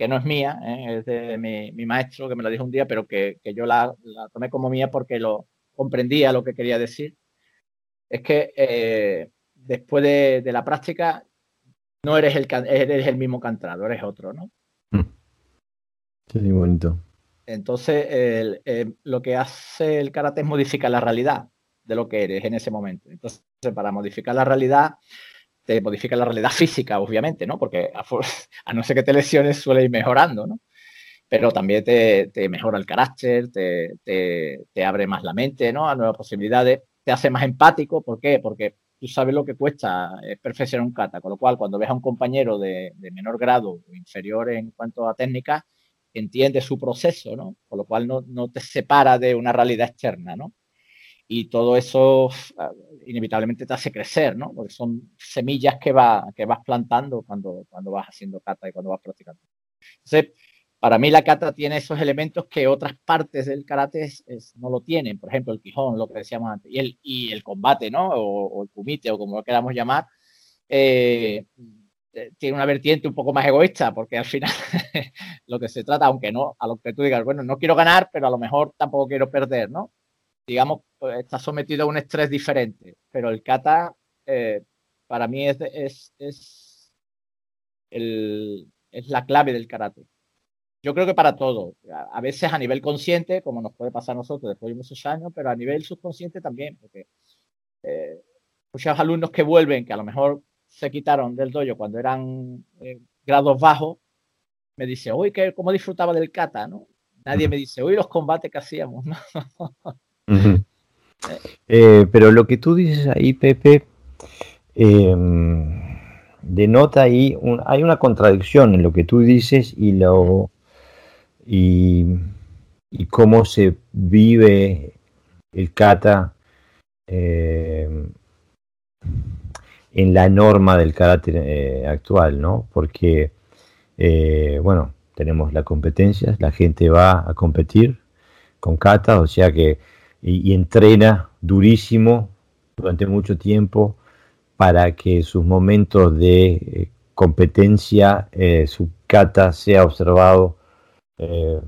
que no es mía, ¿eh? es de mi, maestro que me lo dijo un día, pero que, yo la, tomé como mía porque lo comprendía lo que quería decir, es que eh, después de, la práctica no eres el, eres el mismo cantado, eres otro, ¿no? Mm. Qué bonito. Entonces, eh, lo que hace el karate es modificar la realidad de lo que eres en ese momento. Entonces, para modificar la realidad, te modifica la realidad física, obviamente, ¿no? Porque a, no ser que te lesiones, suele ir mejorando, ¿no? Pero también te, mejora el carácter, te, abre más la mente, ¿no? A nuevas posibilidades, te hace más empático. ¿Por qué? Porque tú sabes lo que cuesta perfeccionar un kata, con lo cual cuando ves a un compañero de, menor grado o inferior en cuanto a técnica, entiendes su proceso, ¿no? Con lo cual no, no te separa de una realidad externa, ¿no? y todo eso ah, inevitablemente te hace crecer, ¿no? Porque son semillas que, va, que vas plantando cuando, cuando vas haciendo kata y cuando vas practicando. Entonces, para mí la kata tiene esos elementos que otras partes del karate no lo tienen. Por ejemplo, el quijón, lo que decíamos antes, y el, y el combate, ¿no? O, el kumite, o como lo queramos llamar, eh, eh, tiene una vertiente un poco más egoísta, porque al final lo que se trata, aunque no, a lo que tú digas, bueno, no quiero ganar, pero a lo mejor tampoco quiero perder, ¿no? digamos, pues, está sometido a un estrés diferente. Pero el kata, eh, para mí, es, es, es, es la clave del karate. Yo creo que para todo. A veces a nivel consciente, como nos puede pasar a nosotros después de muchos años, pero a nivel subconsciente también, porque eh, muchos alumnos que vuelven, que a lo mejor se quitaron del dojo cuando eran eh, grados bajos, me dice, uy, ¿cómo disfrutaba del kata? ¿no? Nadie me dice, uy, los combates que hacíamos. ¿no? Eh, pero lo que tú dices ahí, Pepe, em, denota ahí, hay una contradicción en lo que tú dices y lo y, cómo se vive el kata em, en la norma del carácter eh, actual, ¿no? Porque, eh, bueno, tenemos las competencias, la gente va a competir con kata, o sea que y, entrena durísimo durante mucho tiempo para que sus momentos de eh, competencia, eh, su kata sea observado eh,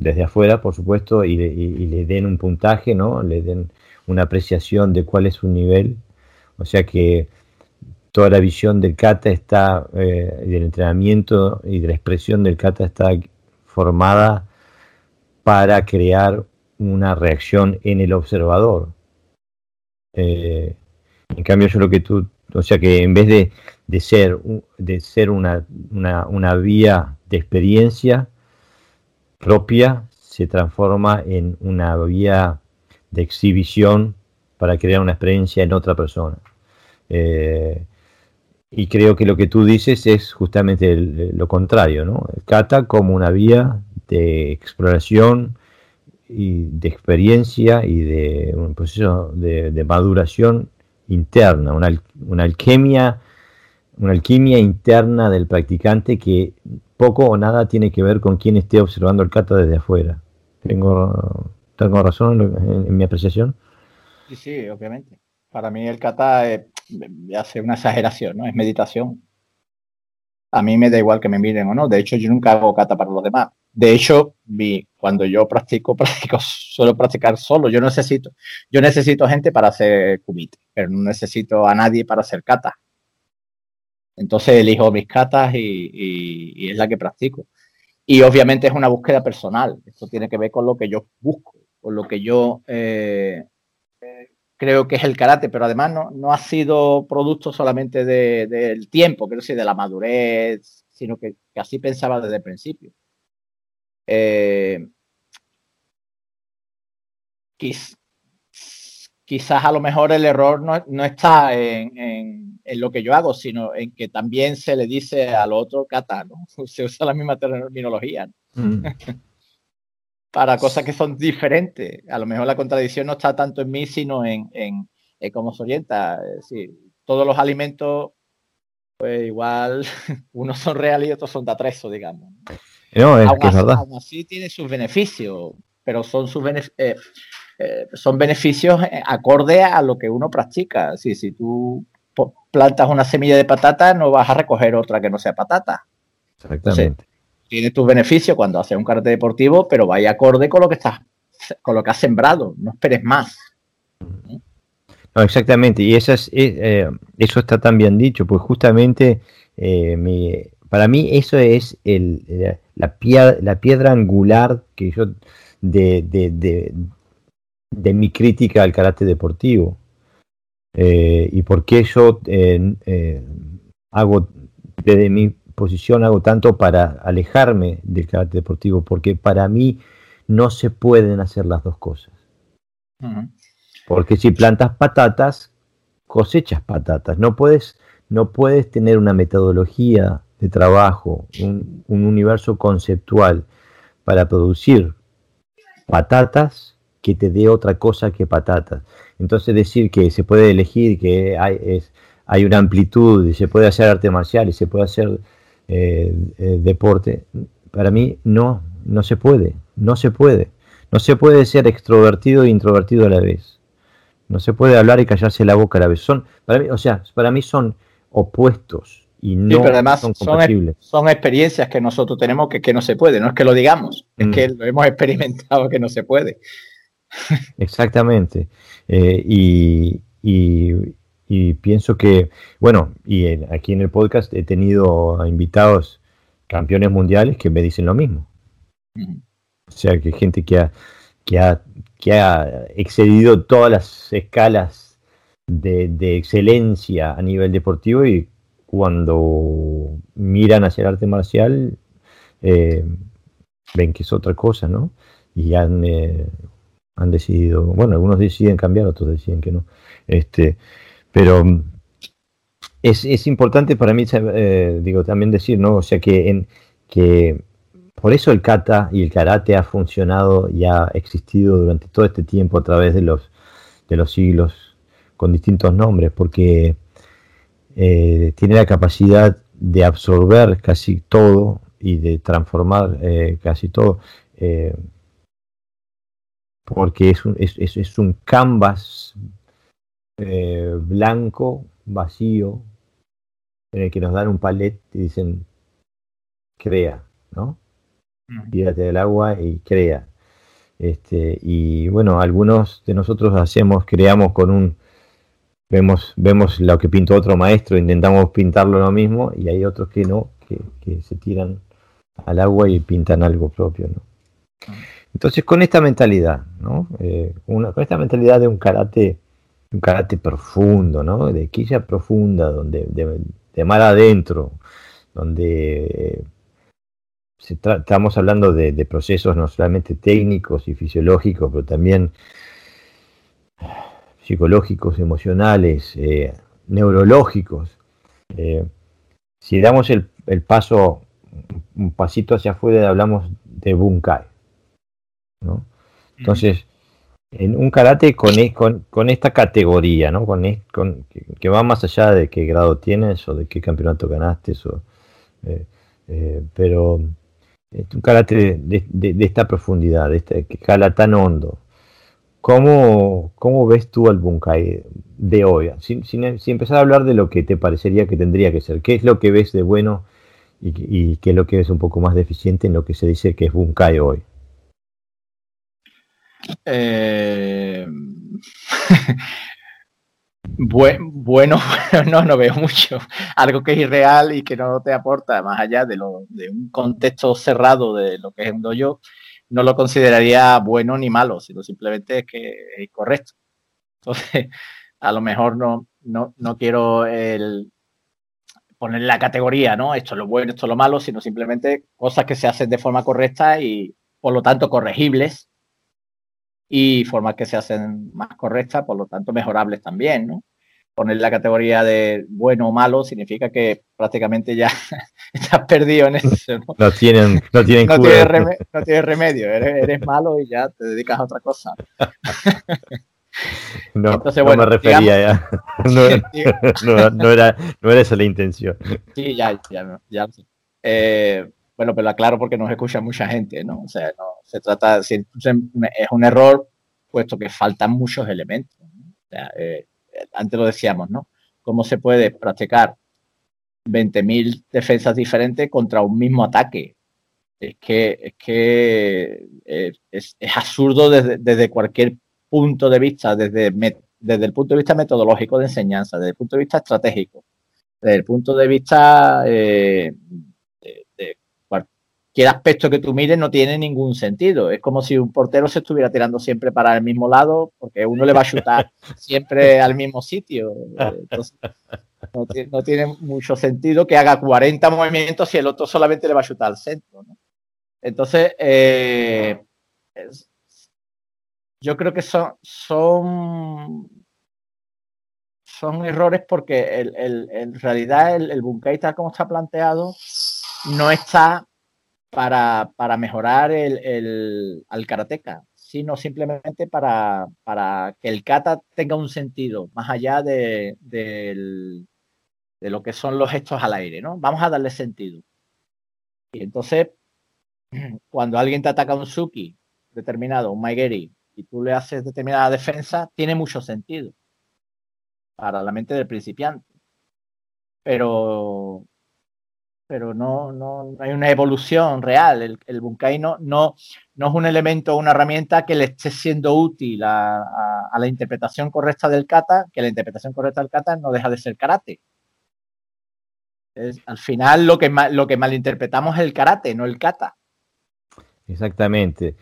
desde afuera, por supuesto, y, le den un puntaje, ¿no? Le den una apreciación de cuál es su nivel. O sea que toda la visión del kata está, del entrenamiento y de la expresión del kata está formada para crear una reacción en el observador. Eh, en cambio, yo lo que tú, o sea que en vez de, de ser, de ser una, una, vía de experiencia propia, se transforma en una vía de exhibición para crear una experiencia en otra persona. Eh, y creo que lo que tú dices es justamente lo contrario, ¿no? El kata como una vía de exploración, y de experiencia y de un proceso de, maduración interna, una, una, alquimia, una alquimia interna del practicante que poco o nada tiene que ver con quien esté observando el kata desde afuera. ¿Tengo, tengo razón en, mi apreciación? Sí, sí, obviamente. Para mí el kata hace una exageración, ¿no? Es meditación. A mí me da igual que me miren o no. De hecho, yo nunca hago kata para los demás. De hecho, cuando yo practico, practico, suelo practicar solo. Yo necesito, yo necesito gente para hacer kumite, pero no necesito a nadie para hacer kata. Entonces elijo mis katas y, es la que practico. Y obviamente es una búsqueda personal. Esto tiene que ver con lo que yo busco, con lo que yo eh, creo que es el karate, pero además no, ha sido producto solamente del tiempo, quiero decir, de la madurez, sino que así pensaba desde el principio. Eh, quizás a lo mejor el error no, está en, lo que yo hago, sino en que también se le dice al otro kata, Se usa la misma terminología. Mm. Para cosas que son diferentes. A lo mejor la contradicción no está tanto en mí, sino en, cómo se orienta. Es todos los alimentos, pues igual, unos son reales y otros son de atrezo, digamos. No, es que es verdad. Aún así tiene sus beneficios, pero son sus eh, eh, son beneficios eh, acorde a lo que uno practica. Si, si tú plantas una semilla de patata, no vas a recoger otra que no sea patata. Exactamente. tiene tus beneficios cuando haces un karate deportivo, pero vaya acorde con lo que estás, con lo que has sembrado, no esperes más. No, exactamente, y eso, es, eh, eso está tan bien dicho, pues justamente eh, para mí eso es el, la, piedra, la piedra angular que yo de, de, de, mi crítica al karate deportivo. Eh, y por qué yo hago desde mi posición hago tanto para alejarme del karate deportivo, porque para mí no se pueden hacer las dos cosas. Porque si plantas patatas, cosechas patatas. No puedes, no puedes tener una metodología de trabajo, un, universo conceptual para producir patatas que te dé otra cosa que patatas. Entonces decir que se puede elegir, que hay, es, hay una amplitud y se puede hacer arte marcial y se puede hacer eh, eh, deporte, para mí no, no se puede, no se puede. No se puede ser extrovertido e introvertido a la vez. No se puede hablar y callarse la boca a la vez. Son, para mí, o sea, para mí son opuestos y no además son compatibles. Son, experiencias que nosotros tenemos que, que no se puede, no es que lo digamos, es mm. que lo hemos experimentado que no se puede. Exactamente. Eh, y, y pienso que, bueno, y aquí en el podcast he tenido invitados campeones mundiales que me dicen lo mismo. O sea, que gente que ha, que ha, que ha excedido todas las escalas de, excelencia a nivel deportivo y cuando miran hacia el arte marcial eh, ven que es otra cosa, ¿no? Y han, eh, han decidido, bueno, algunos deciden cambiar, otros deciden que no. Este, pero mm, es, importante para mí, eh, digo, también decir, ¿no? O sea, que, en, que por eso el kata y el karate ha funcionado y ha existido durante todo este tiempo a través de los, de los siglos con distintos nombres, porque eh, tiene la capacidad de absorber casi todo y de transformar eh, casi todo, porque es un, es, es un canvas eh, blanco, vacío, en el que nos dan un palet y dicen, crea, ¿no? Pídate del agua y crea. Este, y bueno, algunos de nosotros hacemos, creamos con un, vemos, vemos lo que pintó otro maestro, intentamos pintarlo lo mismo, y hay otros que no, que, se tiran al agua y pintan algo propio, ¿no? Entonces, con esta mentalidad, ¿no? Eh, con esta mentalidad de un karate un karate profundo, ¿no? De quilla profunda, donde de, mar adentro, donde estamos hablando de, procesos no solamente técnicos y fisiológicos, pero también psicológicos, emocionales, eh, neurológicos. Eh, si damos el, paso, un pasito hacia afuera, hablamos de bunkai. ¿No? Entonces, en un karate con, e, con, con esta categoría, ¿no? Con, e, con que, va más allá de qué grado tienes o de qué campeonato ganaste, o, eh, eh, pero es un karate de, de, esta profundidad, de este, que jala tan hondo. ¿Cómo, ¿Cómo, ves tú al Bunkai de hoy? Sin, sin, sin, empezar a hablar de lo que te parecería que tendría que ser, ¿qué es lo que ves de bueno y, y qué es lo que ves un poco más deficiente en lo que se dice que es Bunkai hoy? Eh, bueno, no, no veo mucho. Algo que es irreal y que no te aporta más allá de, lo, de un contexto cerrado de lo que es un dojo, no lo consideraría bueno ni malo, sino simplemente es que es correcto. Entonces, a lo mejor no, no, no quiero poner la categoría, ¿no? Esto es lo bueno, esto es lo malo, sino simplemente cosas que se hacen de forma correcta y por lo tanto corregibles y formas que se hacen más correctas, por lo tanto mejorables también, ¿no? Poner la categoría de bueno o malo significa que prácticamente ya estás perdido en eso, ¿no? No tienen, no tienen no, tienes remedio, eres, malo y ya te dedicas a otra cosa. No, Entonces, bueno, me refería ya. No, no, era, no era esa la intención. Sí, ya, ya, ya. Eh, bueno, pero aclaro porque nos escucha mucha gente, ¿no? O sea, no se trata, si es un error, puesto que faltan muchos elementos. Eh, antes lo decíamos, ¿no? ¿Cómo se puede practicar 20.000 defensas diferentes contra un mismo ataque? es que es, que eh, es, absurdo desde, cualquier punto de vista, desde, desde el punto de vista metodológico de enseñanza, desde el punto de vista estratégico, desde el punto de vista eh, cualquier aspecto que tú mires no tiene ningún sentido. Es como si un portero se estuviera tirando siempre para el mismo lado, porque uno le va a chutar siempre al mismo sitio. Entonces, no, tiene mucho sentido que haga 40 movimientos si el otro solamente le va a chutar al centro. Entonces, eh, yo creo que son, son, son errores porque en realidad el, el Bunkai tal como está planteado no está para, mejorar el, al karateca, sino simplemente para, que el kata tenga un sentido más allá de, de, lo que son los gestos al aire, ¿no? Vamos a darle sentido. Y entonces, cuando alguien te ataca un Suki determinado, un Maigeri, y tú le haces determinada defensa, tiene mucho sentido para la mente del principiante. Pero, pero no, no, hay una evolución real. El, el Bunkai no, no, es un elemento una herramienta que le esté siendo útil a, la interpretación correcta del kata, que la interpretación correcta del kata no deja de ser karate. al final lo que, lo que malinterpretamos es el karate, no el kata. Exactamente.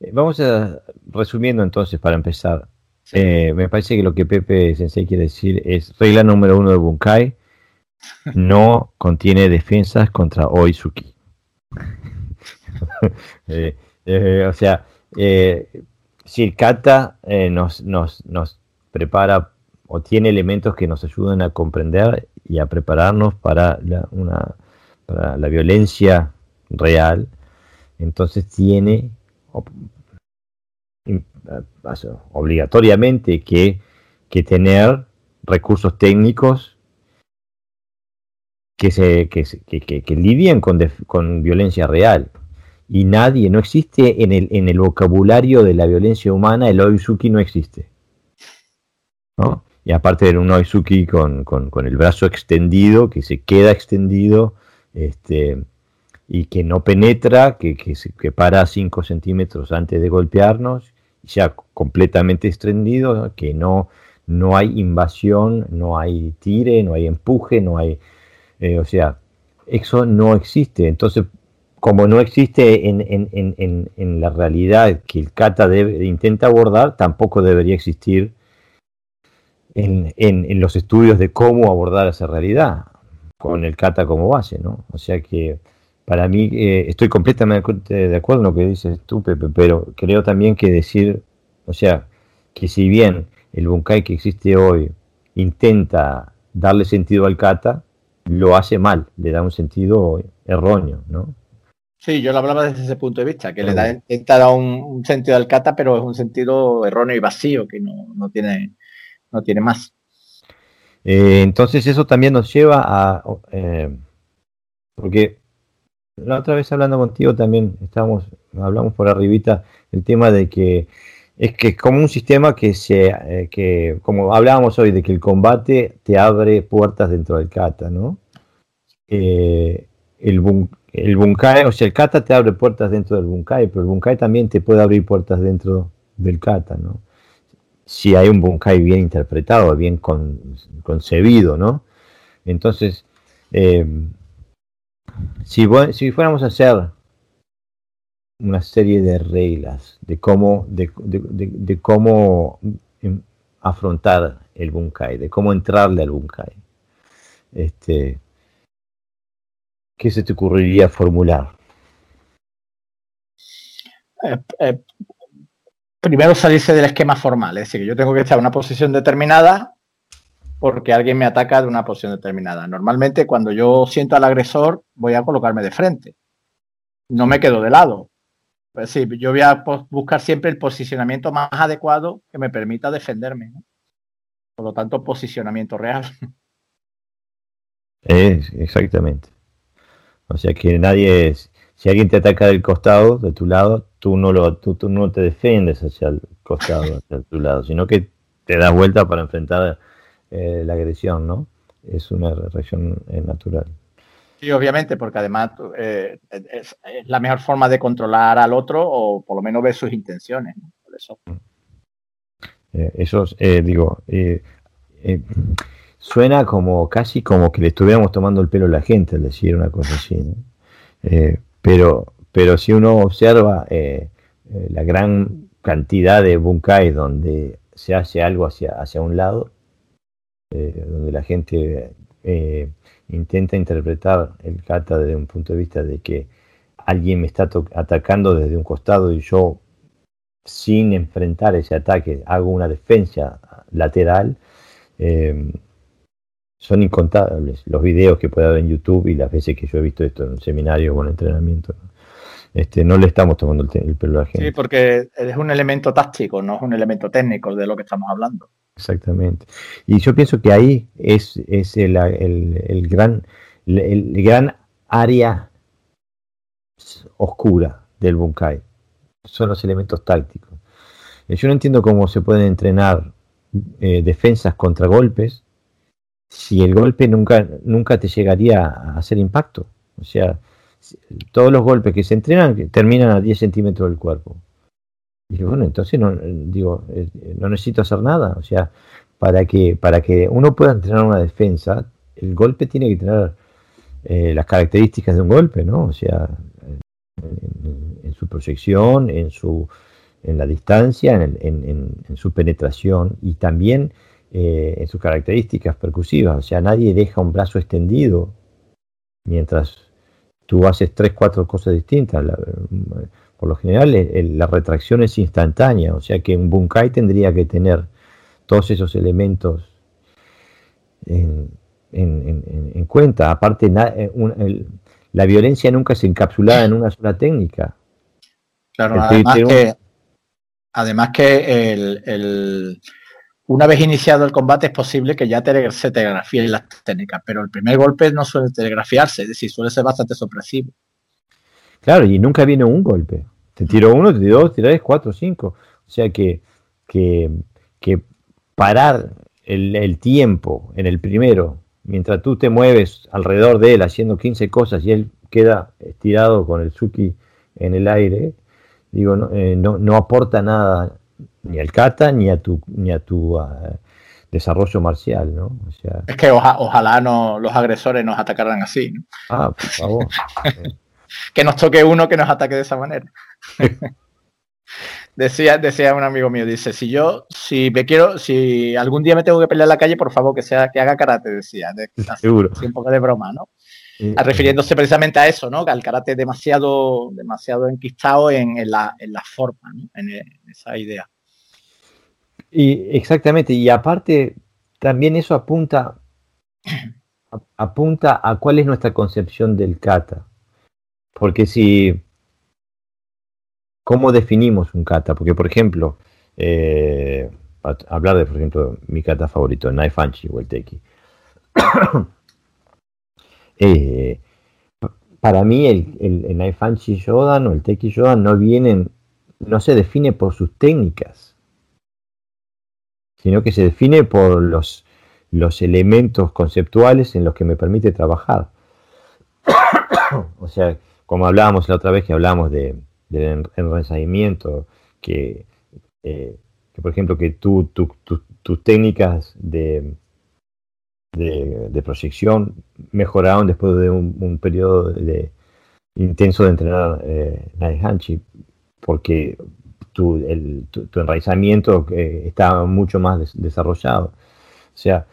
Eh, vamos a resumiendo entonces para empezar. Eh, me parece que lo que Pepe Sensei quiere decir es regla número uno de Bunkai, no contiene defensas contra Oizuki. Eh, o sea, si el kata nos, nos, nos prepara o tiene elementos que nos ayudan a comprender y a prepararnos para la, una, para la violencia real, entonces tiene obligatoriamente que, tener recursos técnicos que, se, que, que, lidien con, con, violencia real. Y nadie, no existe en el, en el vocabulario de la violencia humana, el Oizuki no existe. Y aparte de un Oizuki con, con, con, el brazo extendido, que se queda extendido, este, y que no penetra, que, que, para 5 centímetros antes de golpearnos, ya completamente extendido, que no, no hay invasión, no hay tire, no hay empuje, no hay... Eh, o sea, eso no existe. Entonces, como no existe en, en, en, en la realidad que el kata intenta abordar, tampoco debería existir en, los estudios de cómo abordar esa realidad, con el kata como base, ¿no? O sea que para mí, eh, estoy completamente de acuerdo en lo que dices tú, Pepe, pero creo también que decir, o sea, que si bien el Bunkai que existe hoy intenta darle sentido al kata, lo hace mal, le da un sentido erróneo, ¿no? Sí, yo lo hablaba desde ese punto de vista, que le da, intenta dar un, sentido al kata, pero es un sentido erróneo y vacío, que no, tiene, no tiene más. Eh, entonces eso también nos lleva a... Eh, porque la otra vez hablando contigo también estábamos, hablamos por arribita el tema de que es que es como un sistema que se, eh, que como hablábamos hoy, de que el combate te abre puertas dentro del kata, ¿no? Eh, el, bunkai, o sea, el kata te abre puertas dentro del bunkai, pero el bunkai también te puede abrir puertas dentro del kata, ¿no? Si hay un bunkai bien interpretado, bien concebido, ¿no? Entonces, eh, si, si fuéramos a hacer una serie de reglas de cómo, de, cómo afrontar el bunkai, de cómo entrarle al bunkai, este, ¿qué se te ocurriría formular? Eh, eh, primero salirse del esquema formal, es decir, yo tengo que estar en una posición determinada porque alguien me ataca de una posición determinada. Normalmente cuando yo siento al agresor voy a colocarme de frente. No me quedo de lado. Pues sí, yo voy a buscar siempre el posicionamiento más adecuado que me permita defenderme. Por lo tanto, posicionamiento real. Es, exactamente. O sea que nadie es, si alguien te ataca del costado, de tu lado, tú no lo, tú, tú no te defiendes hacia el costado, hacia tu lado, sino que te das vuelta para enfrentar eh, la agresión, ¿no? Es una reacción eh, natural. Sí, obviamente, porque además eh, es, la mejor forma de controlar al otro o por lo menos ver sus intenciones. eso. eso, digo, suena como casi como que le estuviéramos tomando el pelo a la gente al decir una cosa así. pero, pero si uno observa la gran cantidad de bunkai donde se hace algo hacia, hacia un lado, donde la gente intenta interpretar el kata desde un punto de vista de que alguien me está atacando desde un costado y yo sin enfrentar ese ataque hago una defensa lateral, eh, son incontables los videos que puede haber en YouTube y las veces que yo he visto esto en un seminario con entrenamiento. Este, no le estamos tomando el, el pelo a la gente. Sí, porque es un elemento táctico, no es un elemento técnico de lo que estamos hablando. Exactamente. Y yo pienso que ahí es, es el, el, gran, el, gran área oscura del Bunkai. Son los elementos tácticos. Eh, yo no entiendo cómo se pueden entrenar eh, defensas contra golpes si el golpe nunca, nunca te llegaría a hacer impacto. O sea, todos los golpes que se entrenan terminan a 10 centímetros del cuerpo. Y bueno, entonces no, digo, eh, no necesito hacer nada. O sea, para que, para que uno pueda entrenar una defensa, el golpe tiene que tener eh, las características de un golpe, ¿no? O sea, en, su proyección, en su en la distancia, en, su penetración y también eh, en sus características percusivas. O sea, nadie deja un brazo extendido mientras tú haces tres, cuatro cosas distintas por lo general la retracción es instantánea, o sea que un bunkai tendría que tener todos esos elementos en, cuenta. Aparte, eh, la violencia nunca es encapsulada en una sola técnica. Claro, además que, una vez iniciado el combate es posible que ya se telegrafíen las técnicas, pero el primer golpe no suele telegrafiarse, es decir, suele ser bastante sorpresivo. Claro, y nunca viene un golpe. Te tiro uno, te tiro dos, te tres, cuatro, cinco. O sea que, que, parar el, tiempo en el primero, mientras tú te mueves alrededor de él haciendo 15 cosas y él queda estirado con el Suki en el aire, digo, no, eh, no, aporta nada ni al kata ni a tu, ni a tu ah, desarrollo marcial, ¿no? O sea, es que ojalá no, los agresores nos atacaran así. Ah, por favor. que nos toque uno que nos ataque de esa manera. decía, decía un amigo mío, dice, si yo, si me quiero, si algún día me tengo que pelear en la calle, por favor que sea, que haga karate, decía. Seguro. un poco de broma, ¿no? refiriéndose precisamente a eso, ¿no? Que al karate demasiado, demasiado enquistado en, la, forma, ¿no? en, esa idea. Y exactamente, y aparte, también eso apunta, apunta a cuál es nuestra concepción del kata. Porque si, ¿cómo definimos un kata? Porque, por ejemplo, eh, hablar de, por ejemplo, mi kata favorito, el Naifanchi o el Teki. Eh, para mí el, el, el Naifanchi o el Teki Shodan no vienen, no se define por sus técnicas, sino que se define por los, los elementos conceptuales en los que me permite trabajar. o sea, como hablábamos la otra vez que hablábamos de, del enraizamiento, que, eh, que, por ejemplo que tú, tus técnicas de, de, proyección mejoraron después de un, periodo de, intenso de entrenar eh, Hanchi, porque tu, el, tu, enraizamiento eh, está mucho más desarrollado. O sea,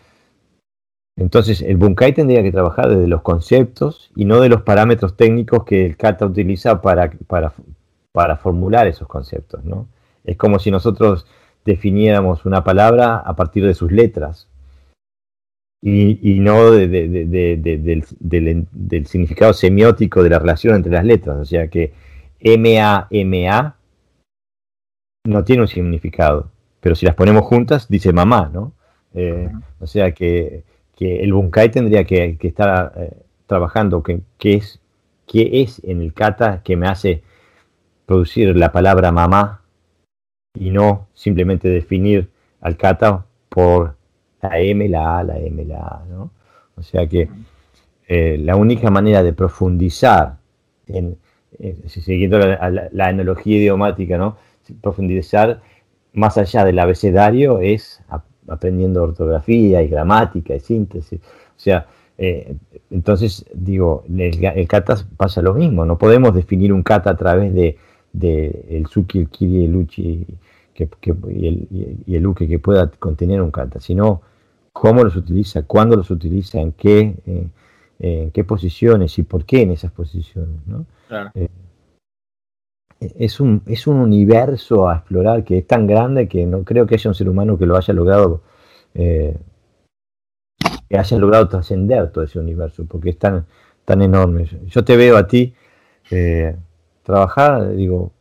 entonces, el Bunkai tendría que trabajar desde los conceptos y no de los parámetros técnicos que el kata utiliza para, para, formular esos conceptos. ¿no? Es como si nosotros definiéramos una palabra a partir de sus letras y, no del, significado semiótico de la relación entre las letras. O sea que M-A-M-A no tiene un significado, pero si las ponemos juntas dice mamá, ¿no? Eh, o sea que que el Bunkai tendría que, estar eh, trabajando, que, es, qué es en el kata que me hace producir la palabra mamá y no simplemente definir al kata por la M, la A, la M, la A, ¿no? O sea que la única manera de profundizar, en, siguiendo la, la, analogía idiomática, ¿no? profundizar más allá del abecedario es aprendiendo ortografía y gramática y síntesis. O sea, eh, entonces digo, el, kata pasa lo mismo, no podemos definir un kata a través de, el suki, el kiri, el uchi que, y, el, y, el uke que pueda contener un kata, sino cómo los utiliza, cuándo los utiliza, en qué, eh, en qué posiciones y por qué en esas posiciones. ¿no? Eh, es un, es un universo a explorar que es tan grande que no creo que haya un ser humano que lo haya logrado, eh, que haya logrado trascender todo ese universo, porque es tan, tan enorme. Yo te veo a ti eh, trabajar, digo,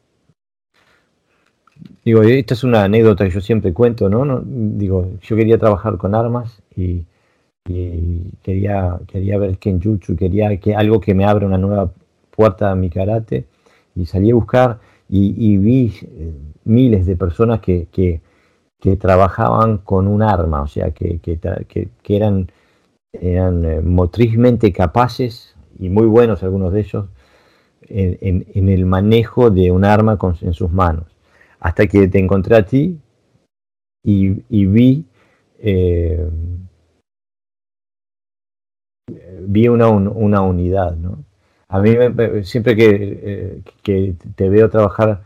digo, esta es una anécdota que yo siempre cuento, ¿no? digo, yo quería trabajar con armas y, quería, quería ver Kenjutsu, quería que algo que me abra una nueva puerta a mi karate y salí a buscar y, vi eh, miles de personas que, que, trabajaban con un arma, o sea, que, que eran, eran eh, motrizmente capaces y muy buenos algunos de ellos en, el manejo de un arma con, en sus manos. Hasta que te encontré a ti y, y vi, eh, vi una, una unidad, ¿no? A mí siempre eh, que, te veo trabajar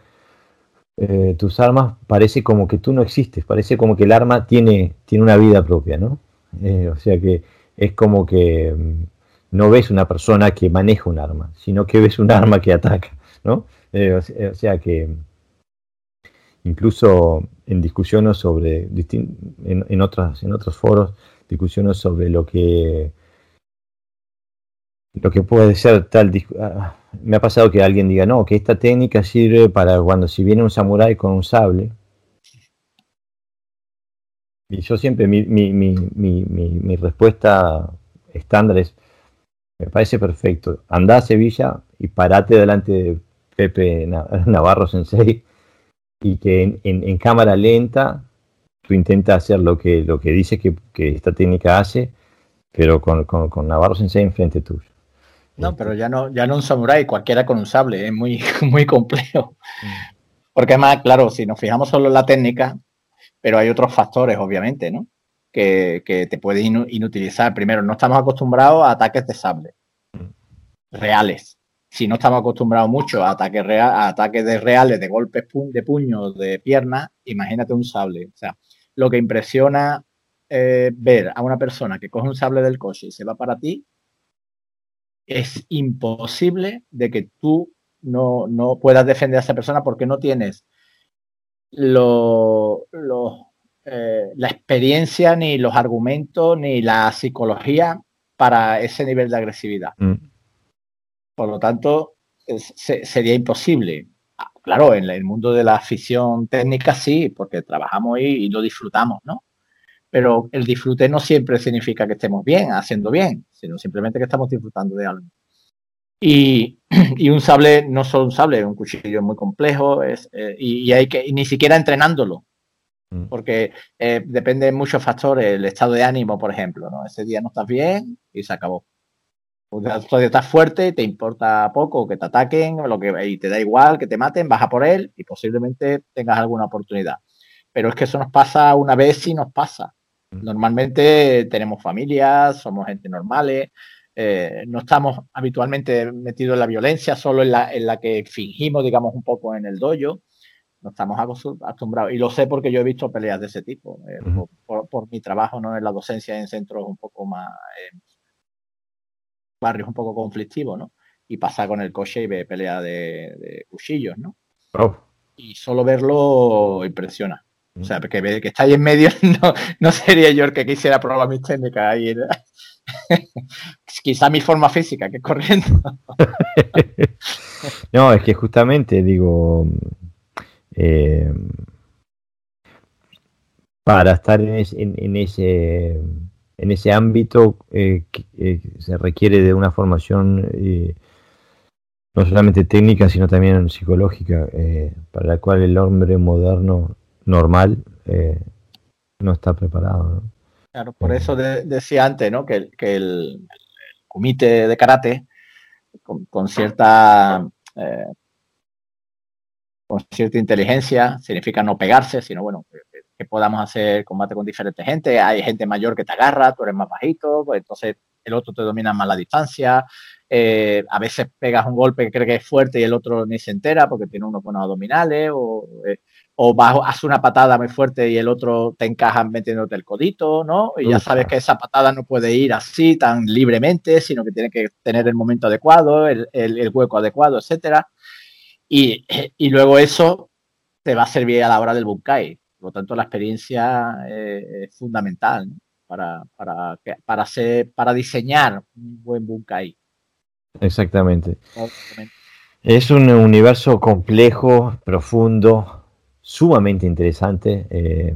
eh, tus armas, parece como que tú no existes, parece como que el arma tiene, tiene una vida propia, ¿no? Eh, o sea que es como que mm, no ves una persona que maneja un arma, sino que ves un arma que ataca, ¿no? o, sea que incluso en discusiones sobre, en, en, otras, en otros foros, discusiones sobre lo que lo que puede ser tal. Ah, me ha pasado que alguien diga, no, que esta técnica sirve para cuando si viene un samurái con un sable. Y yo siempre, mi, mi, mi, mi respuesta estándar es, me parece perfecto. Anda a Sevilla y parate delante de Pepe Navarro Sensei y que en, en, cámara lenta tú intentas hacer lo que, lo que dice que, que esta técnica hace, pero con, con, con Navarro Sensei enfrente tuyo. No, pero ya no, ya no un samurái, cualquiera con un sable, es muy, muy complejo. Mm. Porque además, claro, si nos fijamos solo en la técnica, pero hay otros factores, obviamente, ¿no? Que, te pueden inutilizar. Primero, no estamos acostumbrados a ataques de sable mm. reales. Si no estamos acostumbrados mucho a ataques, a ataques de reales, de golpes de puños, de piernas, imagínate un sable. O sea, lo que impresiona eh, ver a una persona que coge un sable del coche y se va para ti, es imposible de que tú no, puedas defender a esa persona porque no tienes lo, eh, la experiencia, ni los argumentos, ni la psicología para ese nivel de agresividad. Mm. Por lo tanto, sería imposible. Ah, claro, en el mundo de la afición técnica sí, porque trabajamos y, y lo disfrutamos, ¿no? Pero el disfrute no siempre significa que estemos bien, haciendo bien, sino simplemente que estamos disfrutando de algo. Y, un sable no solo un sable, es un cuchillo muy complejo es, eh, y, hay que ni siquiera entrenándolo, mm. porque eh, depende de muchos factores, el estado de ánimo, por ejemplo, ¿no? Ese día no estás bien y se acabó. Todavía estás fuerte, te importa poco que te ataquen, lo que, y te da igual que te maten, baja por él y posiblemente tengas alguna oportunidad. Pero es que eso nos pasa una vez y nos pasa. Normalmente tenemos familias, somos gente normales, eh, no estamos habitualmente metidos en la violencia, solo en la, en la que fingimos, digamos, un poco en el dojo. No estamos acostumbrados. Y lo sé porque yo he visto peleas de ese tipo, eh, por, mi trabajo ¿no? en la docencia en centros un poco más, barrios un poco conflictivos, ¿no? Y pasa con el coche y ve pelea de, cuchillos, ¿no? Oh. Y solo verlo impresiona. O sea, que, que está ahí en medio, no, no sería yo el que quisiera probar mis técnicas ahí. Quizá mi forma física, que corriendo. no, es que justamente digo, eh, para estar en, ese, en ese ámbito eh, eh, se requiere de una formación no solamente técnica, sino también psicológica, para la cual el hombre moderno normal no está preparado. Claro, por eso decía antes, ¿no? Que, que el, kumite de karate con, cierta eh, con cierta inteligencia, significa no pegarse, sino bueno, que, podamos hacer combate con diferente gente. Hay gente mayor que te agarra, tú eres más bajito, pues entonces el otro te domina más la distancia. Eh, a veces pegas un golpe que cree que es fuerte y el otro ni se entera porque tiene unos buenos abdominales o, eh, o hace una patada muy fuerte y el otro te encaja metiéndote el codito, ¿no? Y ya sabes que esa patada no puede ir así tan libremente, sino que tiene que tener el momento adecuado, el, hueco adecuado, etcétera. Y, luego eso te va a servir a la hora del bunkai. Por lo tanto, la experiencia eh, es fundamental para, para, para, hacer, para diseñar un buen bunkai. Exactamente. Es un universo complejo, profundo, sumamente interesante. Eh,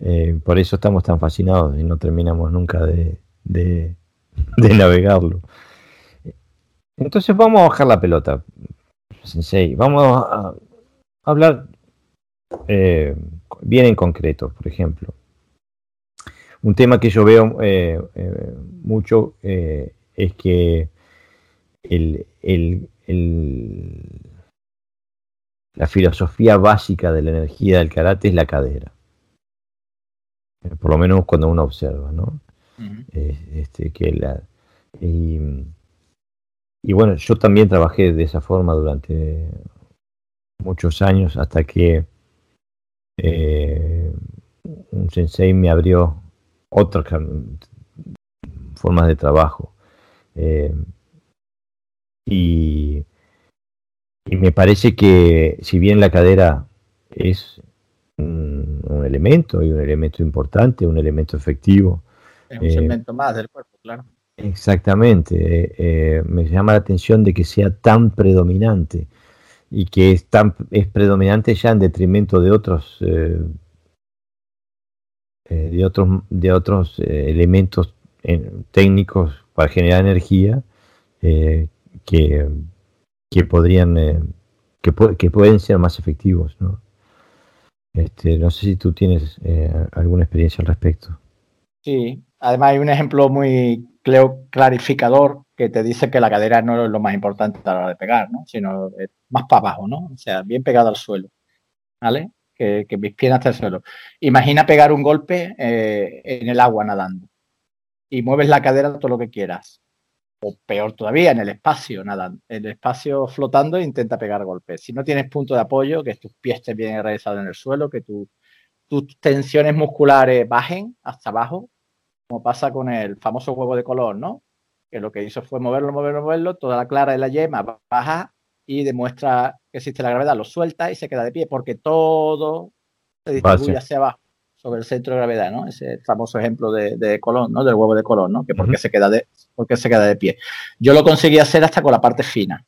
eh, por eso estamos tan fascinados y no terminamos nunca de, de, navegarlo. Entonces vamos a bajar la pelota, Sensei. Vamos a hablar eh, bien en concreto, por ejemplo. Un tema que yo veo mucho es que el, la filosofía básica de la energía del karate es la cadera. Eh, por lo menos cuando uno observa, ¿no? Eh, este, que la, y, bueno, yo también trabajé de esa forma durante muchos años hasta que eh, un sensei me abrió otras formas de trabajo. y y me parece que si bien la cadera es un, elemento y un elemento importante, un elemento efectivo. Es un elemento más del cuerpo, claro. Exactamente. Eh, eh, me llama la atención de que sea tan predominante y que es, tan, es predominante ya en detrimento de otros eh, de otros de otros elementos técnicos para generar energía que que podrían, eh, que, que, pueden ser más efectivos, ¿no? Este, no sé si tú tienes eh, alguna experiencia al respecto. Sí, además hay un ejemplo muy clarificador que te dice que la cadera no es lo más importante a la hora de pegar, ¿no? Sino más para abajo, ¿no? O sea, bien pegado al suelo, ¿vale? Que, mis piernas estén al suelo. Imagina pegar un golpe eh, en el agua nadando y mueves la cadera todo lo que quieras o peor todavía, en el espacio, nada, en el espacio flotando intenta pegar golpes. Si no tienes punto de apoyo, que tus pies estén bien enraizados en el suelo, que tus tensiones musculares bajen hasta abajo, como pasa con el famoso huevo de color, ¿no? Que lo que hizo fue moverlo, moverlo, moverlo, toda la clara de la yema baja y demuestra que existe la gravedad, lo suelta y se queda de pie, porque todo se distribuye hacia abajo sobre el centro de gravedad, ¿no? Ese famoso ejemplo de, Colón, ¿no? Del huevo de Colón, ¿no? Que porque se queda de, porque se queda de pie. Yo lo conseguí hacer hasta con la parte fina.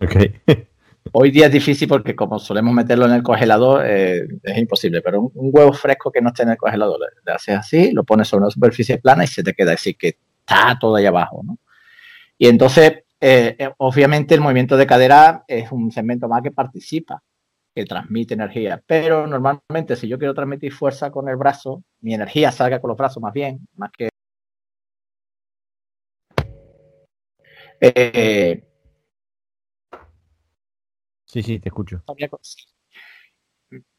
Okay. Hoy día es difícil porque como solemos meterlo en el congelador, eh, es imposible, pero un, huevo fresco que no esté en el congelador, le, haces así, lo pones sobre una superficie plana y se te queda así que está todo ahí abajo, ¿no? Y entonces, eh, eh, obviamente el movimiento de cadera es un segmento más que participa que transmite energía. Pero normalmente si yo quiero transmitir fuerza con el brazo, mi energía salga con los brazos más bien, más que... Eh, sí, sí, te escucho.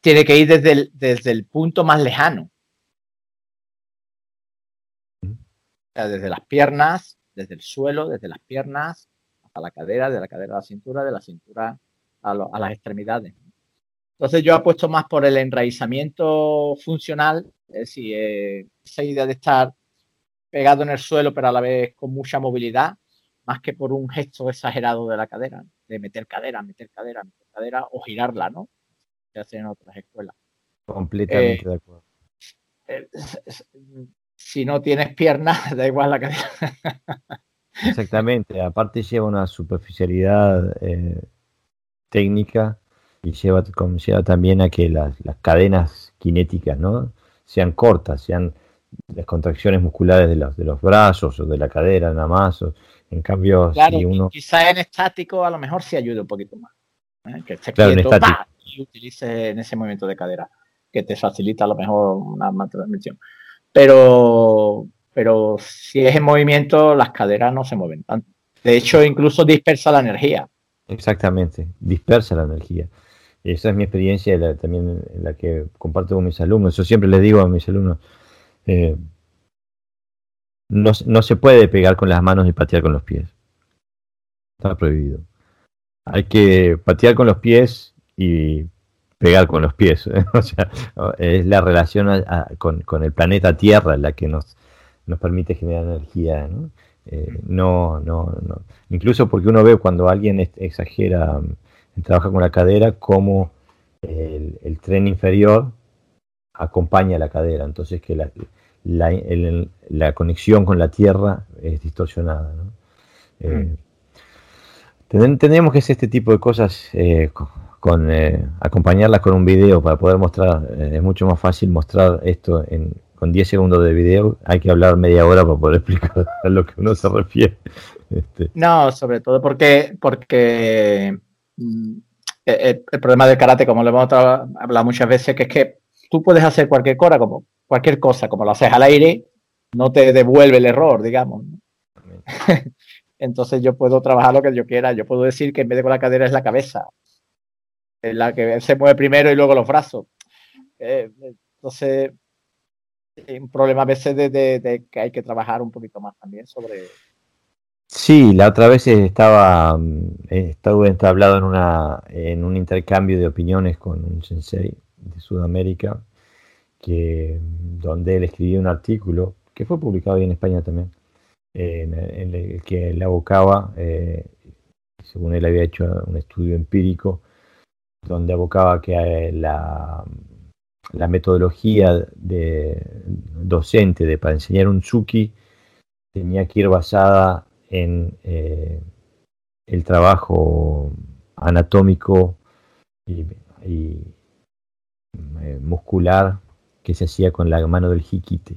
Tiene que ir desde el, desde el punto más lejano. desde las piernas, desde el suelo, desde las piernas hasta la cadera, de la cadera a la cintura, de la cintura a, a las extremidades. Entonces yo apuesto más por el enraizamiento funcional, es decir, eh, esa idea de estar pegado en el suelo pero a la vez con mucha movilidad, más que por un gesto exagerado de la cadera, de meter cadera, meter cadera, meter cadera o girarla, ¿no? Se hace en otras escuelas. Completamente eh, de acuerdo. Eh, si no tienes piernas, da igual la cadera. Exactamente, aparte lleva una superficialidad técnica y lleva, lleva también a que las, cadenas cinéticas ¿no? sean cortas, sean las contracciones musculares de los, de los brazos o de la cadera nada más. en cambio, si uno... quizá en estático a lo mejor sí ayude un poquito más. ¿eh? Que esté claro, quieto, y utilice en ese movimiento de cadera, que te facilita a lo mejor una más transmisión. Pero, pero si es en movimiento, las caderas no se mueven tanto. De hecho, incluso dispersa la energía. Exactamente, dispersa la energía. Esa es mi experiencia también en la que comparto con mis alumnos. Yo siempre les digo a mis alumnos, eh, no, no, se puede pegar con las manos y patear con los pies. Está prohibido. Hay que patear con los pies y pegar con los pies. o sea, es la relación con, con, el planeta Tierra la que nos, nos permite generar energía. ¿no? Eh, no, no, no. Incluso porque uno ve cuando alguien exagera, mm, trabaja con la cadera, como el, tren inferior acompaña la cadera. Entonces que la, la, conexión con la tierra es distorsionada. ¿no? Eh, mm. tenemos que hacer este tipo de cosas eh, con, acompañarlas con un video para poder mostrar. es mucho más fácil mostrar esto en con 10 segundos de video hay que hablar media hora para poder explicar a lo que uno se refiere. Este. No, sobre todo porque, porque mm, el, problema del karate, como lo hemos hablado muchas veces, que es que tú puedes hacer cualquier cosa, como cualquier cosa, como lo haces al aire, no te devuelve el error, digamos. Entonces yo puedo trabajar lo que yo quiera. Yo puedo decir que en vez de con la cadera es la cabeza, es la que se mueve primero y luego los brazos. Eh, entonces un problema a veces de, que hay que trabajar un poquito más también sobre... Sí, la otra vez estaba, mm, estaba entablado en, una, en un intercambio de opiniones con un sensei de Sudamérica, que, donde él escribió un artículo que fue publicado en España también, en, el que él abocaba, eh, según él había hecho un estudio empírico, donde abocaba que eh, la, la metodología de docente de para enseñar un Tsuki tenía que ir basada en eh, el trabajo anatómico y, eh, muscular que se hacía con la mano del jiquite.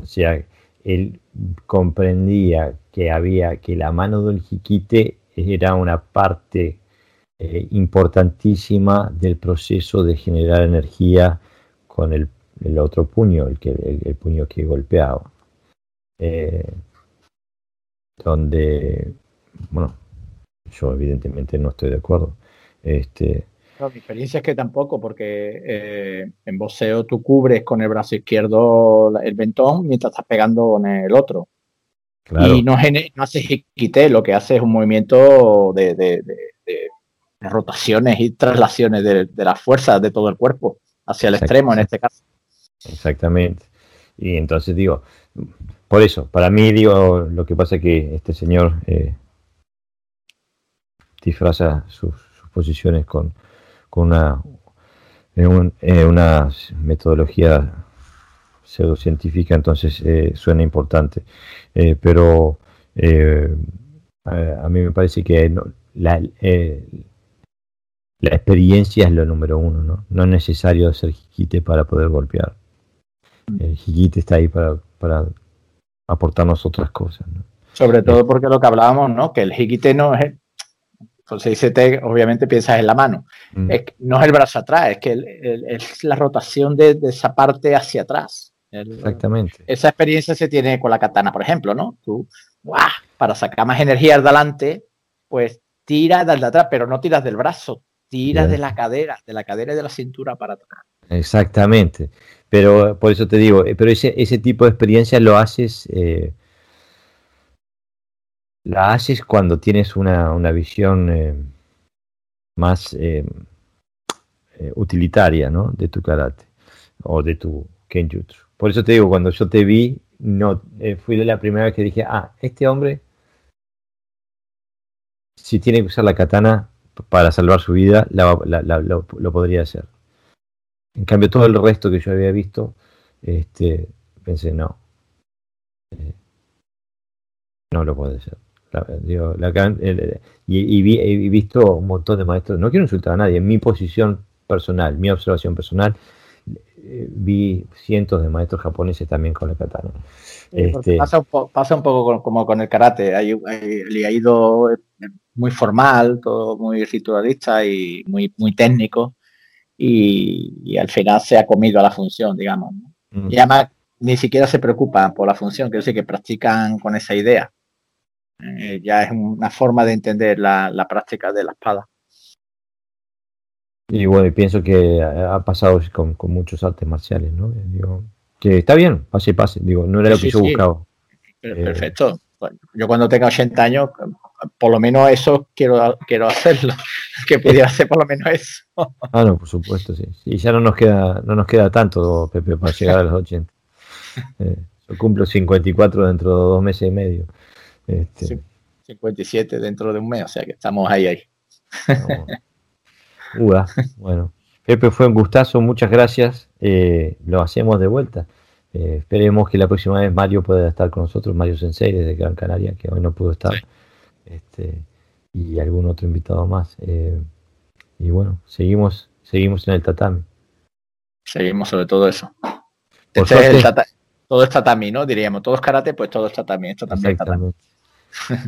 O sea, él comprendía que había que la mano del jiquite era una parte eh, importantísima del proceso de generar energía con el, otro puño, el, que, el, puño que golpeaba. Donde, bueno, yo evidentemente no estoy de acuerdo. Este, mi experiencia es que tampoco, porque eh, en boxeo tú cubres con el brazo izquierdo el ventón mientras estás pegando con el otro. Y no, no haces quité, lo que hace es un movimiento de rotaciones y traslaciones de, las fuerzas de todo el cuerpo hacia el extremo en este caso. Exactamente. Y entonces digo, por eso, para mí digo, lo que pasa es que este señor eh, disfraza sus, posiciones con, con una, eh, una metodología pseudocientífica, entonces eh, suena importante. pero a, mí me parece que no, la, la experiencia es lo número uno, ¿no? No es necesario hacer jiquite para poder golpear. El jiquite está ahí para, para aportarnos otras cosas, ¿no? Sobre todo porque lo que hablábamos, ¿no? Que el jiquite no es, cuando se dice te, obviamente piensas en la mano. Mm. no es el brazo atrás, es que es la rotación de, esa parte hacia atrás. Exactamente. Esa experiencia se tiene con la katana, por ejemplo, ¿no? Tú, para sacar más energía al delante, pues tiras de atrás, pero no tiras del brazo, Tira de la cadera, de la cadera y de la cintura para atrás. Exactamente. Pero por eso te digo, eh, pero ese, ese tipo de experiencia lo haces, eh, la haces cuando tienes una, visión eh, más utilitaria, ¿no? De tu karate o de tu kenjutsu. Por eso te digo, cuando yo te vi, no, fui la primera vez que dije, ah, este hombre, si tiene que usar la katana, para salvar su vida, lo, podría hacer. En cambio, todo el resto que yo había visto, este, pensé, no. Eh, no lo puede ser. y, he visto un montón de maestros, no quiero insultar a nadie, en mi posición personal, mi observación personal, eh, vi cientos de maestros japoneses también con la katana. Este, pasa, un pasa, un poco como con el karate, hay, ha ido muy formal, todo muy ritualista y muy, muy técnico. Y, al final se ha comido a la función, digamos. Mm. Y además, ni siquiera se preocupan por la función, quiero decir que practican con esa idea. Eh, ya es una forma de entender la, práctica de la espada. Y bueno, pienso que ha pasado con, muchos artes marciales, ¿no? Digo, que está bien, pase, pase. Digo, no era lo que yo buscaba. Eh, perfecto. yo cuando tenga 80 años, por lo menos eso quiero, quiero hacerlo. Que pudiera hacer por lo menos eso. Ah, no, por supuesto, sí. Y ya no nos queda, no nos queda tanto, Pepe, para llegar a los 80. Eh, yo cumplo 54 dentro de dos meses y medio. Este, 57 dentro de un mes, o sea que estamos ahí, ahí. bueno. Pepe, fue un gustazo, muchas gracias. Eh, lo hacemos de vuelta. Eh, esperemos que la próxima vez Mario pueda estar con nosotros, Mario Sensei desde Gran Canaria, que hoy no pudo estar, este, y algún otro invitado más. Eh, y bueno, seguimos, seguimos en el tatami. Seguimos sobre todo eso. Este es todo es tatami, ¿no? Diríamos, todo es karate, pues todo es tatami. Esto también tatami.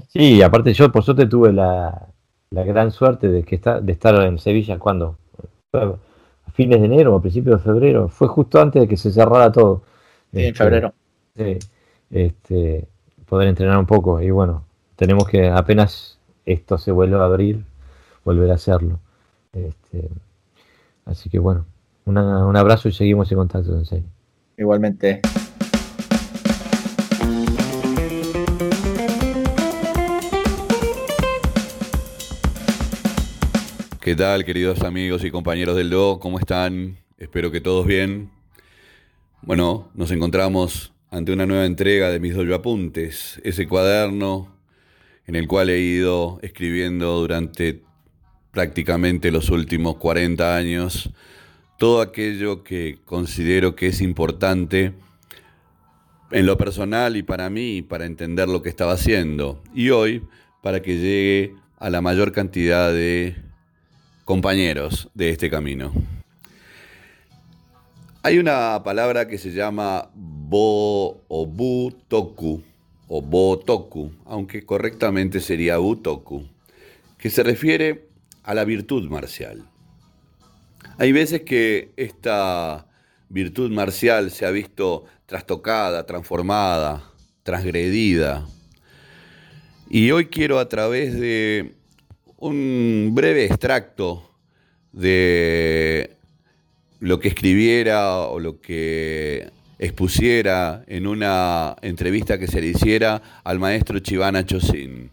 Sí, aparte yo por suerte tuve la, gran suerte de que está, de estar en Sevilla cuando a fines de enero o a principios de febrero, fue justo antes de que se cerrara todo. en este, febrero. Sí, este, poder entrenar un poco y bueno, tenemos que apenas esto se vuelva a abrir, volver a hacerlo. Este, así que bueno, un abrazo y seguimos en contacto, Sensei. Igualmente. ¿Qué tal, queridos amigos y compañeros del Do? ¿Cómo están? Espero que todos bien. Bueno, nos encontramos ante una nueva entrega de mis Dojo Apuntes, ese cuaderno en el cual he ido escribiendo durante prácticamente los últimos 40 años todo aquello que considero que es importante en lo personal y para mí, para entender lo que estaba haciendo. Y hoy, para que llegue a la mayor cantidad de compañeros de este camino. Hay una palabra que se llama bo o butoku o botoku, aunque correctamente sería butoku, que se refiere a la virtud marcial. Hay veces que esta virtud marcial se ha visto trastocada, transformada, transgredida. Y hoy quiero a través de un breve extracto de lo que escribiera o lo que expusiera en una entrevista que se le hiciera al maestro Chivana Chosin.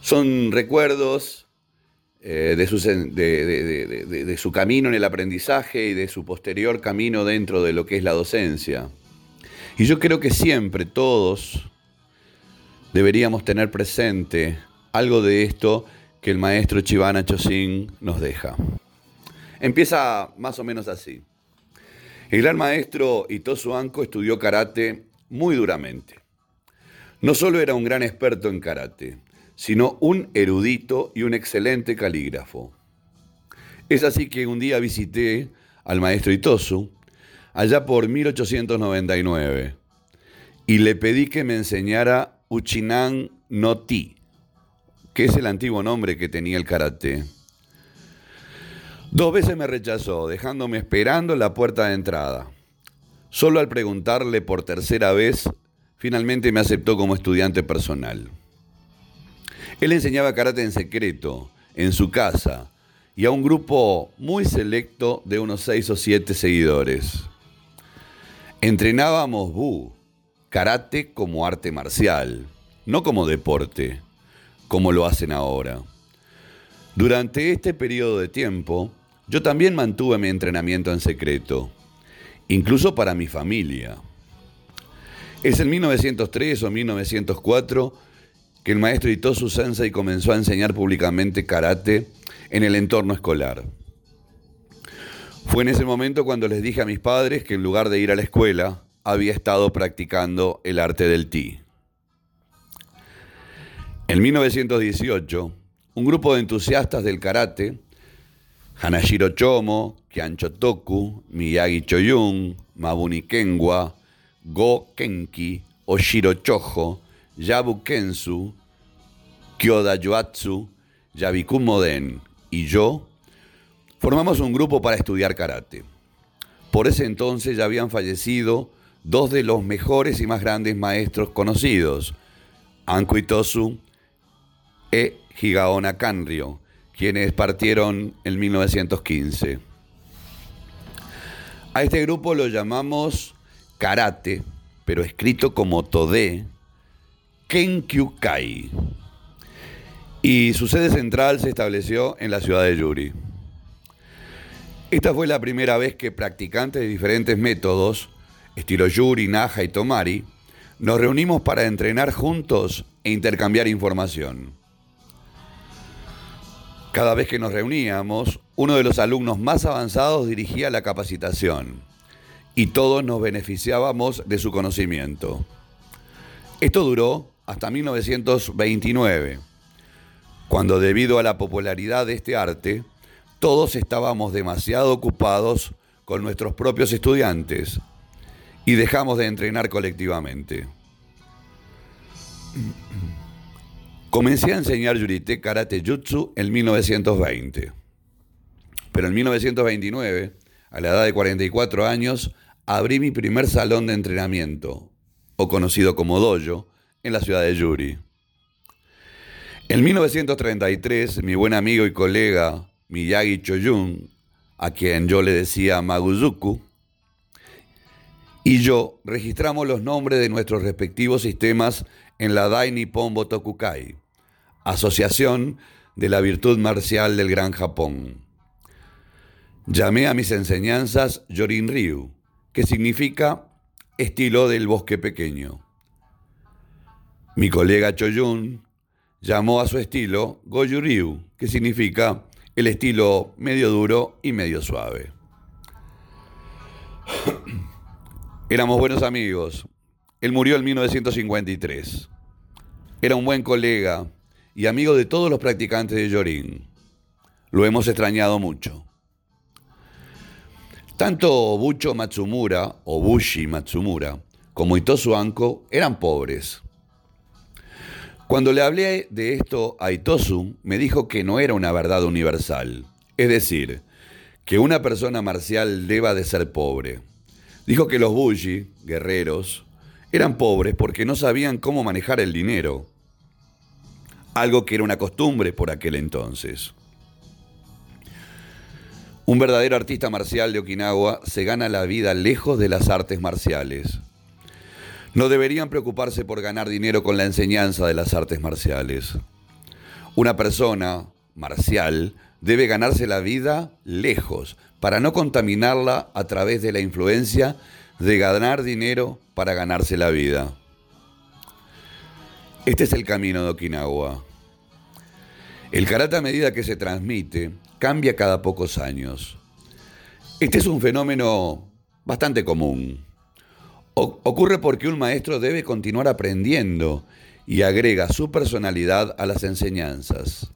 Son recuerdos eh, de, su, de, su camino en el aprendizaje y de su posterior camino dentro de lo que es la docencia. Y yo creo que siempre todos deberíamos tener presente algo de esto que el maestro Chivana Chosin nos deja. Empieza más o menos así. El gran maestro Itosu Anko estudió karate muy duramente. No solo era un gran experto en karate, sino un erudito y un excelente calígrafo. Es así que un día visité al maestro Itosu, allá por 1899, y le pedí que me enseñara Uchinan no Ti, que es el antiguo nombre que tenía el karate. Dos veces me rechazó, dejándome esperando en la puerta de entrada. Solo al preguntarle por tercera vez, finalmente me aceptó como estudiante personal. Él enseñaba karate en secreto, en su casa, y a un grupo muy selecto de unos seis o siete seguidores. Entrenábamos Bu, karate como arte marcial, no como deporte como lo hacen ahora. Durante este periodo de tiempo, yo también mantuve mi entrenamiento en secreto, incluso para mi familia. Es en 1903 o 1904 que el maestro Itosu Sensei comenzó a enseñar públicamente karate en el entorno escolar. Fue en ese momento cuando les dije a mis padres que en lugar de ir a la escuela, había estado practicando el arte del ti. En 1918, un grupo de entusiastas del karate, Hanashiro Chomo, Kiancho Toku, Miyagi Choyun, Mabuni Kenwa, Go Kenki, Oshiro Chojo, Yabu Kensu, Kyoda Yuatsu, Yabikun Moden y yo formamos un grupo para estudiar karate. Por ese entonces ya habían fallecido dos de los mejores y más grandes maestros conocidos, Anko Itosu e Higaona Kanryo, quienes partieron en 1915. A este grupo lo llamamos karate, pero escrito como Tode Kenkyukai. Y su sede central se estableció en la ciudad de Yuri. Esta fue la primera vez que practicantes de diferentes métodos, estilo Yuri, Naja y Tomari, nos reunimos para entrenar juntos e intercambiar información. Cada vez que nos reuníamos, uno de los alumnos más avanzados dirigía la capacitación y todos nos beneficiábamos de su conocimiento. Esto duró hasta 1929, cuando debido a la popularidad de este arte, todos estábamos demasiado ocupados con nuestros propios estudiantes y dejamos de entrenar colectivamente. Comencé a enseñar Yurite Karate Jutsu en 1920. Pero en 1929, a la edad de 44 años, abrí mi primer salón de entrenamiento, o conocido como dojo, en la ciudad de Yuri. En 1933, mi buen amigo y colega Miyagi Choyun, a quien yo le decía Maguzuku, y yo registramos los nombres de nuestros respectivos sistemas en la Dai Nippon Botokukai, Asociación de la Virtud Marcial del Gran Japón. Llamé a mis enseñanzas Yorin Ryu, que significa estilo del bosque pequeño. Mi colega Choyun llamó a su estilo Goju Ryu, que significa el estilo medio duro y medio suave. Éramos buenos amigos. Él murió en 1953. Era un buen colega y amigo de todos los practicantes de Yorin. Lo hemos extrañado mucho. Tanto Bucho Matsumura o Bushi Matsumura como Itosu Anko eran pobres. Cuando le hablé de esto a Itosu, me dijo que no era una verdad universal. Es decir, que una persona marcial deba de ser pobre. Dijo que los Bushi, guerreros, eran pobres porque no sabían cómo manejar el dinero algo que era una costumbre por aquel entonces. Un verdadero artista marcial de Okinawa se gana la vida lejos de las artes marciales. No deberían preocuparse por ganar dinero con la enseñanza de las artes marciales. Una persona marcial debe ganarse la vida lejos para no contaminarla a través de la influencia de ganar dinero para ganarse la vida. Este es el camino de Okinawa. El karate a medida que se transmite cambia cada pocos años. Este es un fenómeno bastante común. ocurre porque un maestro debe continuar aprendiendo y agrega su personalidad a las enseñanzas.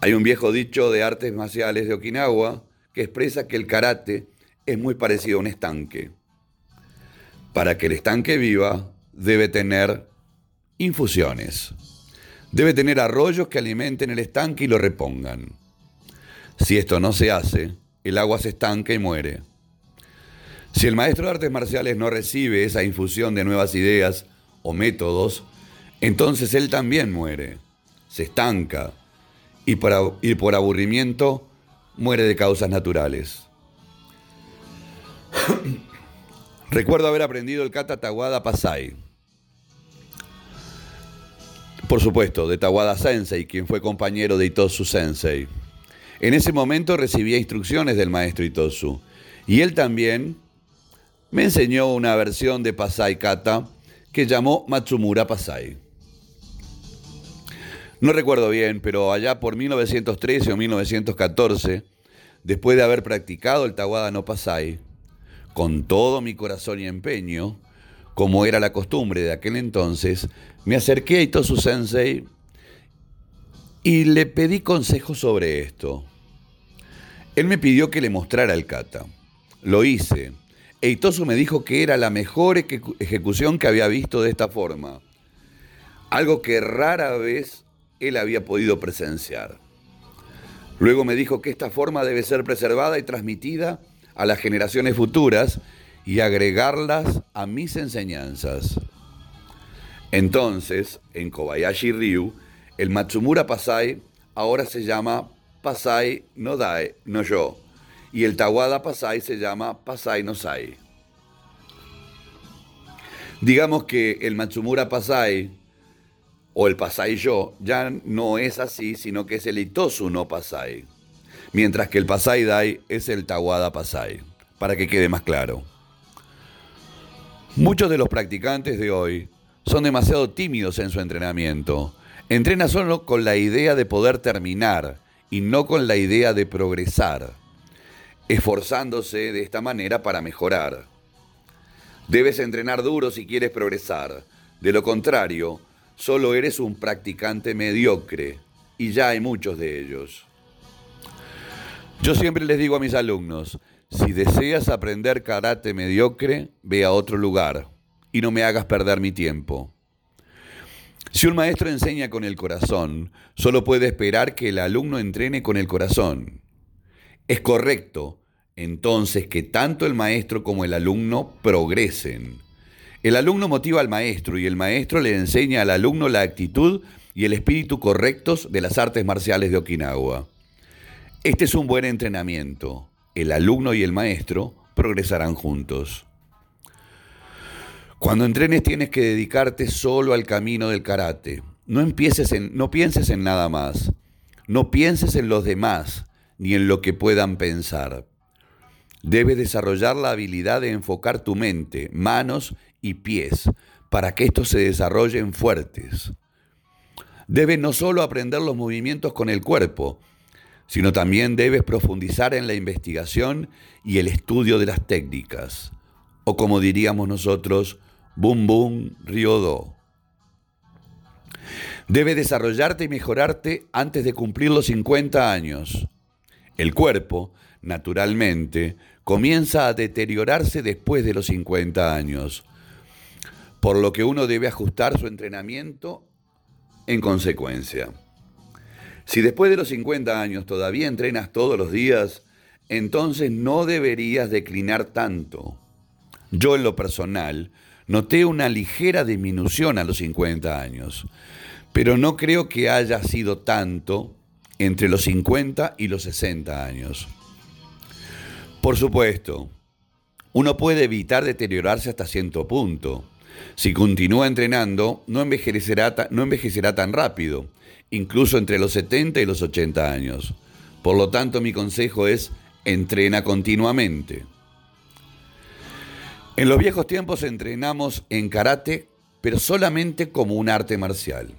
Hay un viejo dicho de artes marciales de Okinawa que expresa que el karate es muy parecido a un estanque. Para que el estanque viva, debe tener Infusiones. Debe tener arroyos que alimenten el estanque y lo repongan. Si esto no se hace, el agua se estanca y muere. Si el maestro de artes marciales no recibe esa infusión de nuevas ideas o métodos, entonces él también muere, se estanca y, por aburrimiento muere de causas naturales. Recuerdo haber aprendido el kata Tawada Pasai por supuesto, de Tawada Sensei, quien fue compañero de Itosu Sensei. En ese momento recibía instrucciones del maestro Itosu y él también me enseñó una versión de Pasai Kata que llamó Matsumura Pasai. No recuerdo bien, pero allá por 1913 o 1914, después de haber practicado el Tawada no Pasai, con todo mi corazón y empeño, como era la costumbre de aquel entonces, me acerqué a Itosu Sensei y le pedí consejos sobre esto. Él me pidió que le mostrara el kata. Lo hice. E Itosu me dijo que era la mejor ejecución que había visto de esta forma. Algo que rara vez él había podido presenciar. Luego me dijo que esta forma debe ser preservada y transmitida a las generaciones futuras y agregarlas a mis enseñanzas. Entonces, en Kobayashi Ryu, el Matsumura Pasai ahora se llama Pasai no Dai no Yo, y el Tawada Pasai se llama Pasai no Sai. Digamos que el Matsumura Pasai o el Pasai Yo ya no es así, sino que es el Itosu no Pasai, mientras que el Pasai Dai es el Tawada Pasai, para que quede más claro. Muchos de los practicantes de hoy son demasiado tímidos en su entrenamiento. Entrena solo con la idea de poder terminar y no con la idea de progresar, esforzándose de esta manera para mejorar. Debes entrenar duro si quieres progresar. De lo contrario, solo eres un practicante mediocre, y ya hay muchos de ellos. Yo siempre les digo a mis alumnos, si deseas aprender karate mediocre, ve a otro lugar y no me hagas perder mi tiempo. Si un maestro enseña con el corazón, solo puede esperar que el alumno entrene con el corazón. Es correcto, entonces, que tanto el maestro como el alumno progresen. El alumno motiva al maestro y el maestro le enseña al alumno la actitud y el espíritu correctos de las artes marciales de Okinawa. Este es un buen entrenamiento. El alumno y el maestro progresarán juntos. Cuando entrenes tienes que dedicarte solo al camino del karate. No, empieces en, no pienses en nada más. No pienses en los demás ni en lo que puedan pensar. Debes desarrollar la habilidad de enfocar tu mente, manos y pies para que estos se desarrollen fuertes. Debes no solo aprender los movimientos con el cuerpo, sino también debes profundizar en la investigación y el estudio de las técnicas, o como diríamos nosotros, Bum Bum Ryodo. Debe desarrollarte y mejorarte antes de cumplir los 50 años. El cuerpo, naturalmente, comienza a deteriorarse después de los 50 años, por lo que uno debe ajustar su entrenamiento en consecuencia. Si después de los 50 años todavía entrenas todos los días, entonces no deberías declinar tanto. Yo en lo personal Noté una ligera disminución a los 50 años, pero no creo que haya sido tanto entre los 50 y los 60 años. Por supuesto, uno puede evitar deteriorarse hasta cierto punto. Si continúa entrenando, no envejecerá, no envejecerá tan rápido, incluso entre los 70 y los 80 años. Por lo tanto, mi consejo es entrena continuamente. En los viejos tiempos entrenamos en karate, pero solamente como un arte marcial.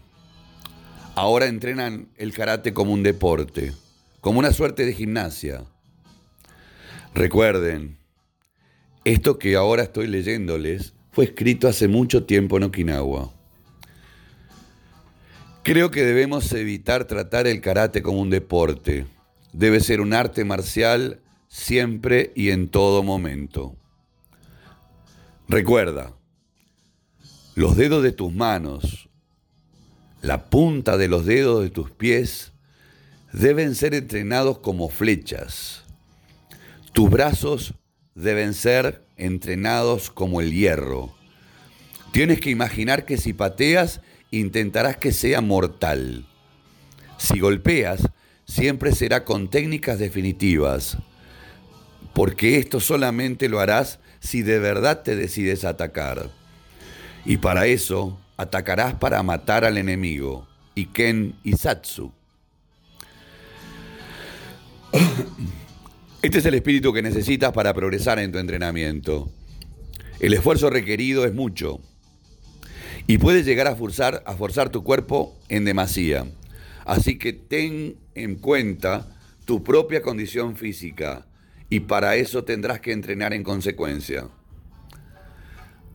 Ahora entrenan el karate como un deporte, como una suerte de gimnasia. Recuerden, esto que ahora estoy leyéndoles fue escrito hace mucho tiempo en Okinawa. Creo que debemos evitar tratar el karate como un deporte. Debe ser un arte marcial siempre y en todo momento. Recuerda, los dedos de tus manos, la punta de los dedos de tus pies deben ser entrenados como flechas. Tus brazos deben ser entrenados como el hierro. Tienes que imaginar que si pateas, intentarás que sea mortal. Si golpeas, siempre será con técnicas definitivas, porque esto solamente lo harás si de verdad te decides atacar. Y para eso atacarás para matar al enemigo, Iken Isatsu. Este es el espíritu que necesitas para progresar en tu entrenamiento. El esfuerzo requerido es mucho y puedes llegar a forzar, a forzar tu cuerpo en demasía. Así que ten en cuenta tu propia condición física y para eso tendrás que entrenar en consecuencia.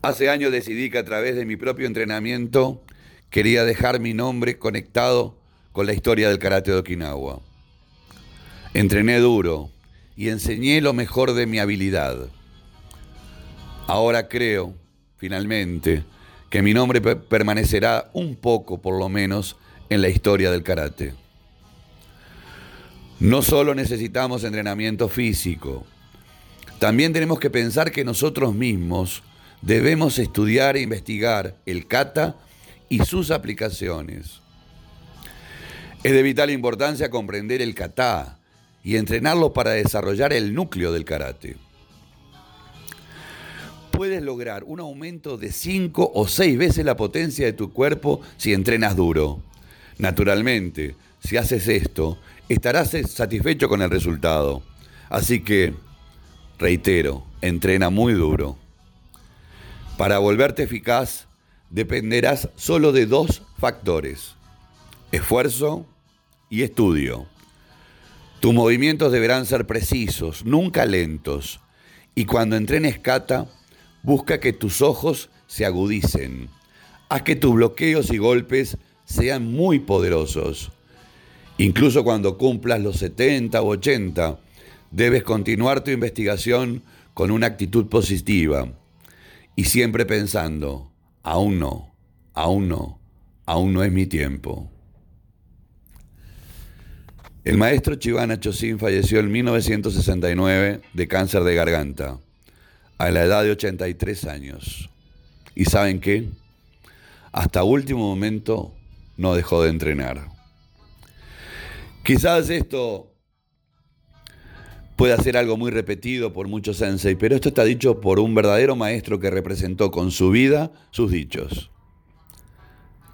Hace años decidí que a través de mi propio entrenamiento quería dejar mi nombre conectado con la historia del karate de Okinawa. Entrené duro y enseñé lo mejor de mi habilidad. Ahora creo, finalmente, que mi nombre permanecerá un poco, por lo menos, en la historia del karate. No solo necesitamos entrenamiento físico, También tenemos que pensar que nosotros mismos debemos estudiar e investigar el kata y sus aplicaciones. Es de vital importancia comprender el kata y entrenarlo para desarrollar el núcleo del karate. Puedes lograr un aumento de 5 o 6 veces la potencia de tu cuerpo si entrenas duro. Naturalmente, si haces esto, estarás satisfecho con el resultado. Así que, reitero, entrena muy duro. Para volverte eficaz, dependerás solo de dos factores, esfuerzo y estudio. Tus movimientos deberán ser precisos, nunca lentos, y cuando entrenes kata, busca que tus ojos se agudicen. Haz que tus bloqueos y golpes sean muy poderosos. Incluso cuando cumplas los 70 o 80, debes continuar tu investigación con una actitud positiva y siempre pensando, aún no, aún no, aún no es mi tiempo. El maestro Chivana Chosin falleció en 1969 de cáncer de garganta, a la edad de 83 años. ¿Y saben qué? Hasta último momento no dejó de entrenar. Quizás esto puede ser algo muy repetido por muchos sensei, pero esto está dicho por un verdadero maestro que representó con su vida sus dichos.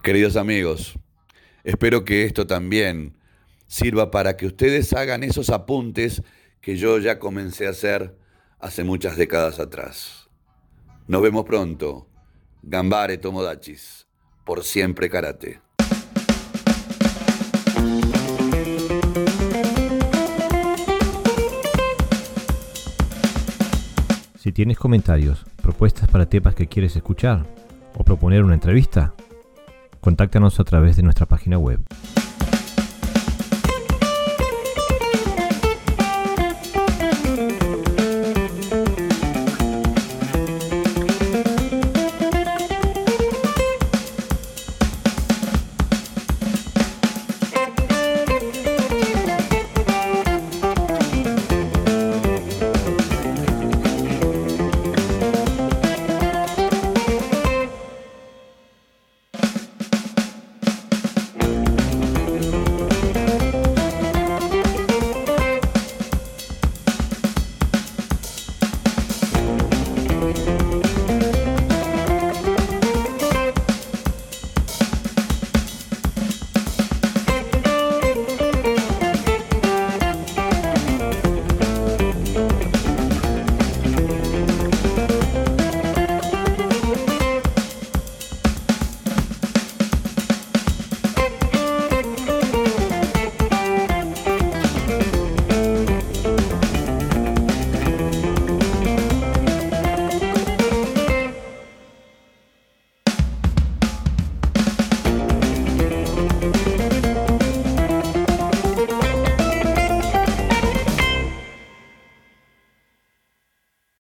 Queridos amigos, espero que esto también sirva para que ustedes hagan esos apuntes que yo ya comencé a hacer hace muchas décadas atrás. Nos vemos pronto. Gambare Tomodachis, por siempre karate. Si tienes comentarios, propuestas para temas que quieres escuchar o proponer una entrevista, contáctanos a través de nuestra página web.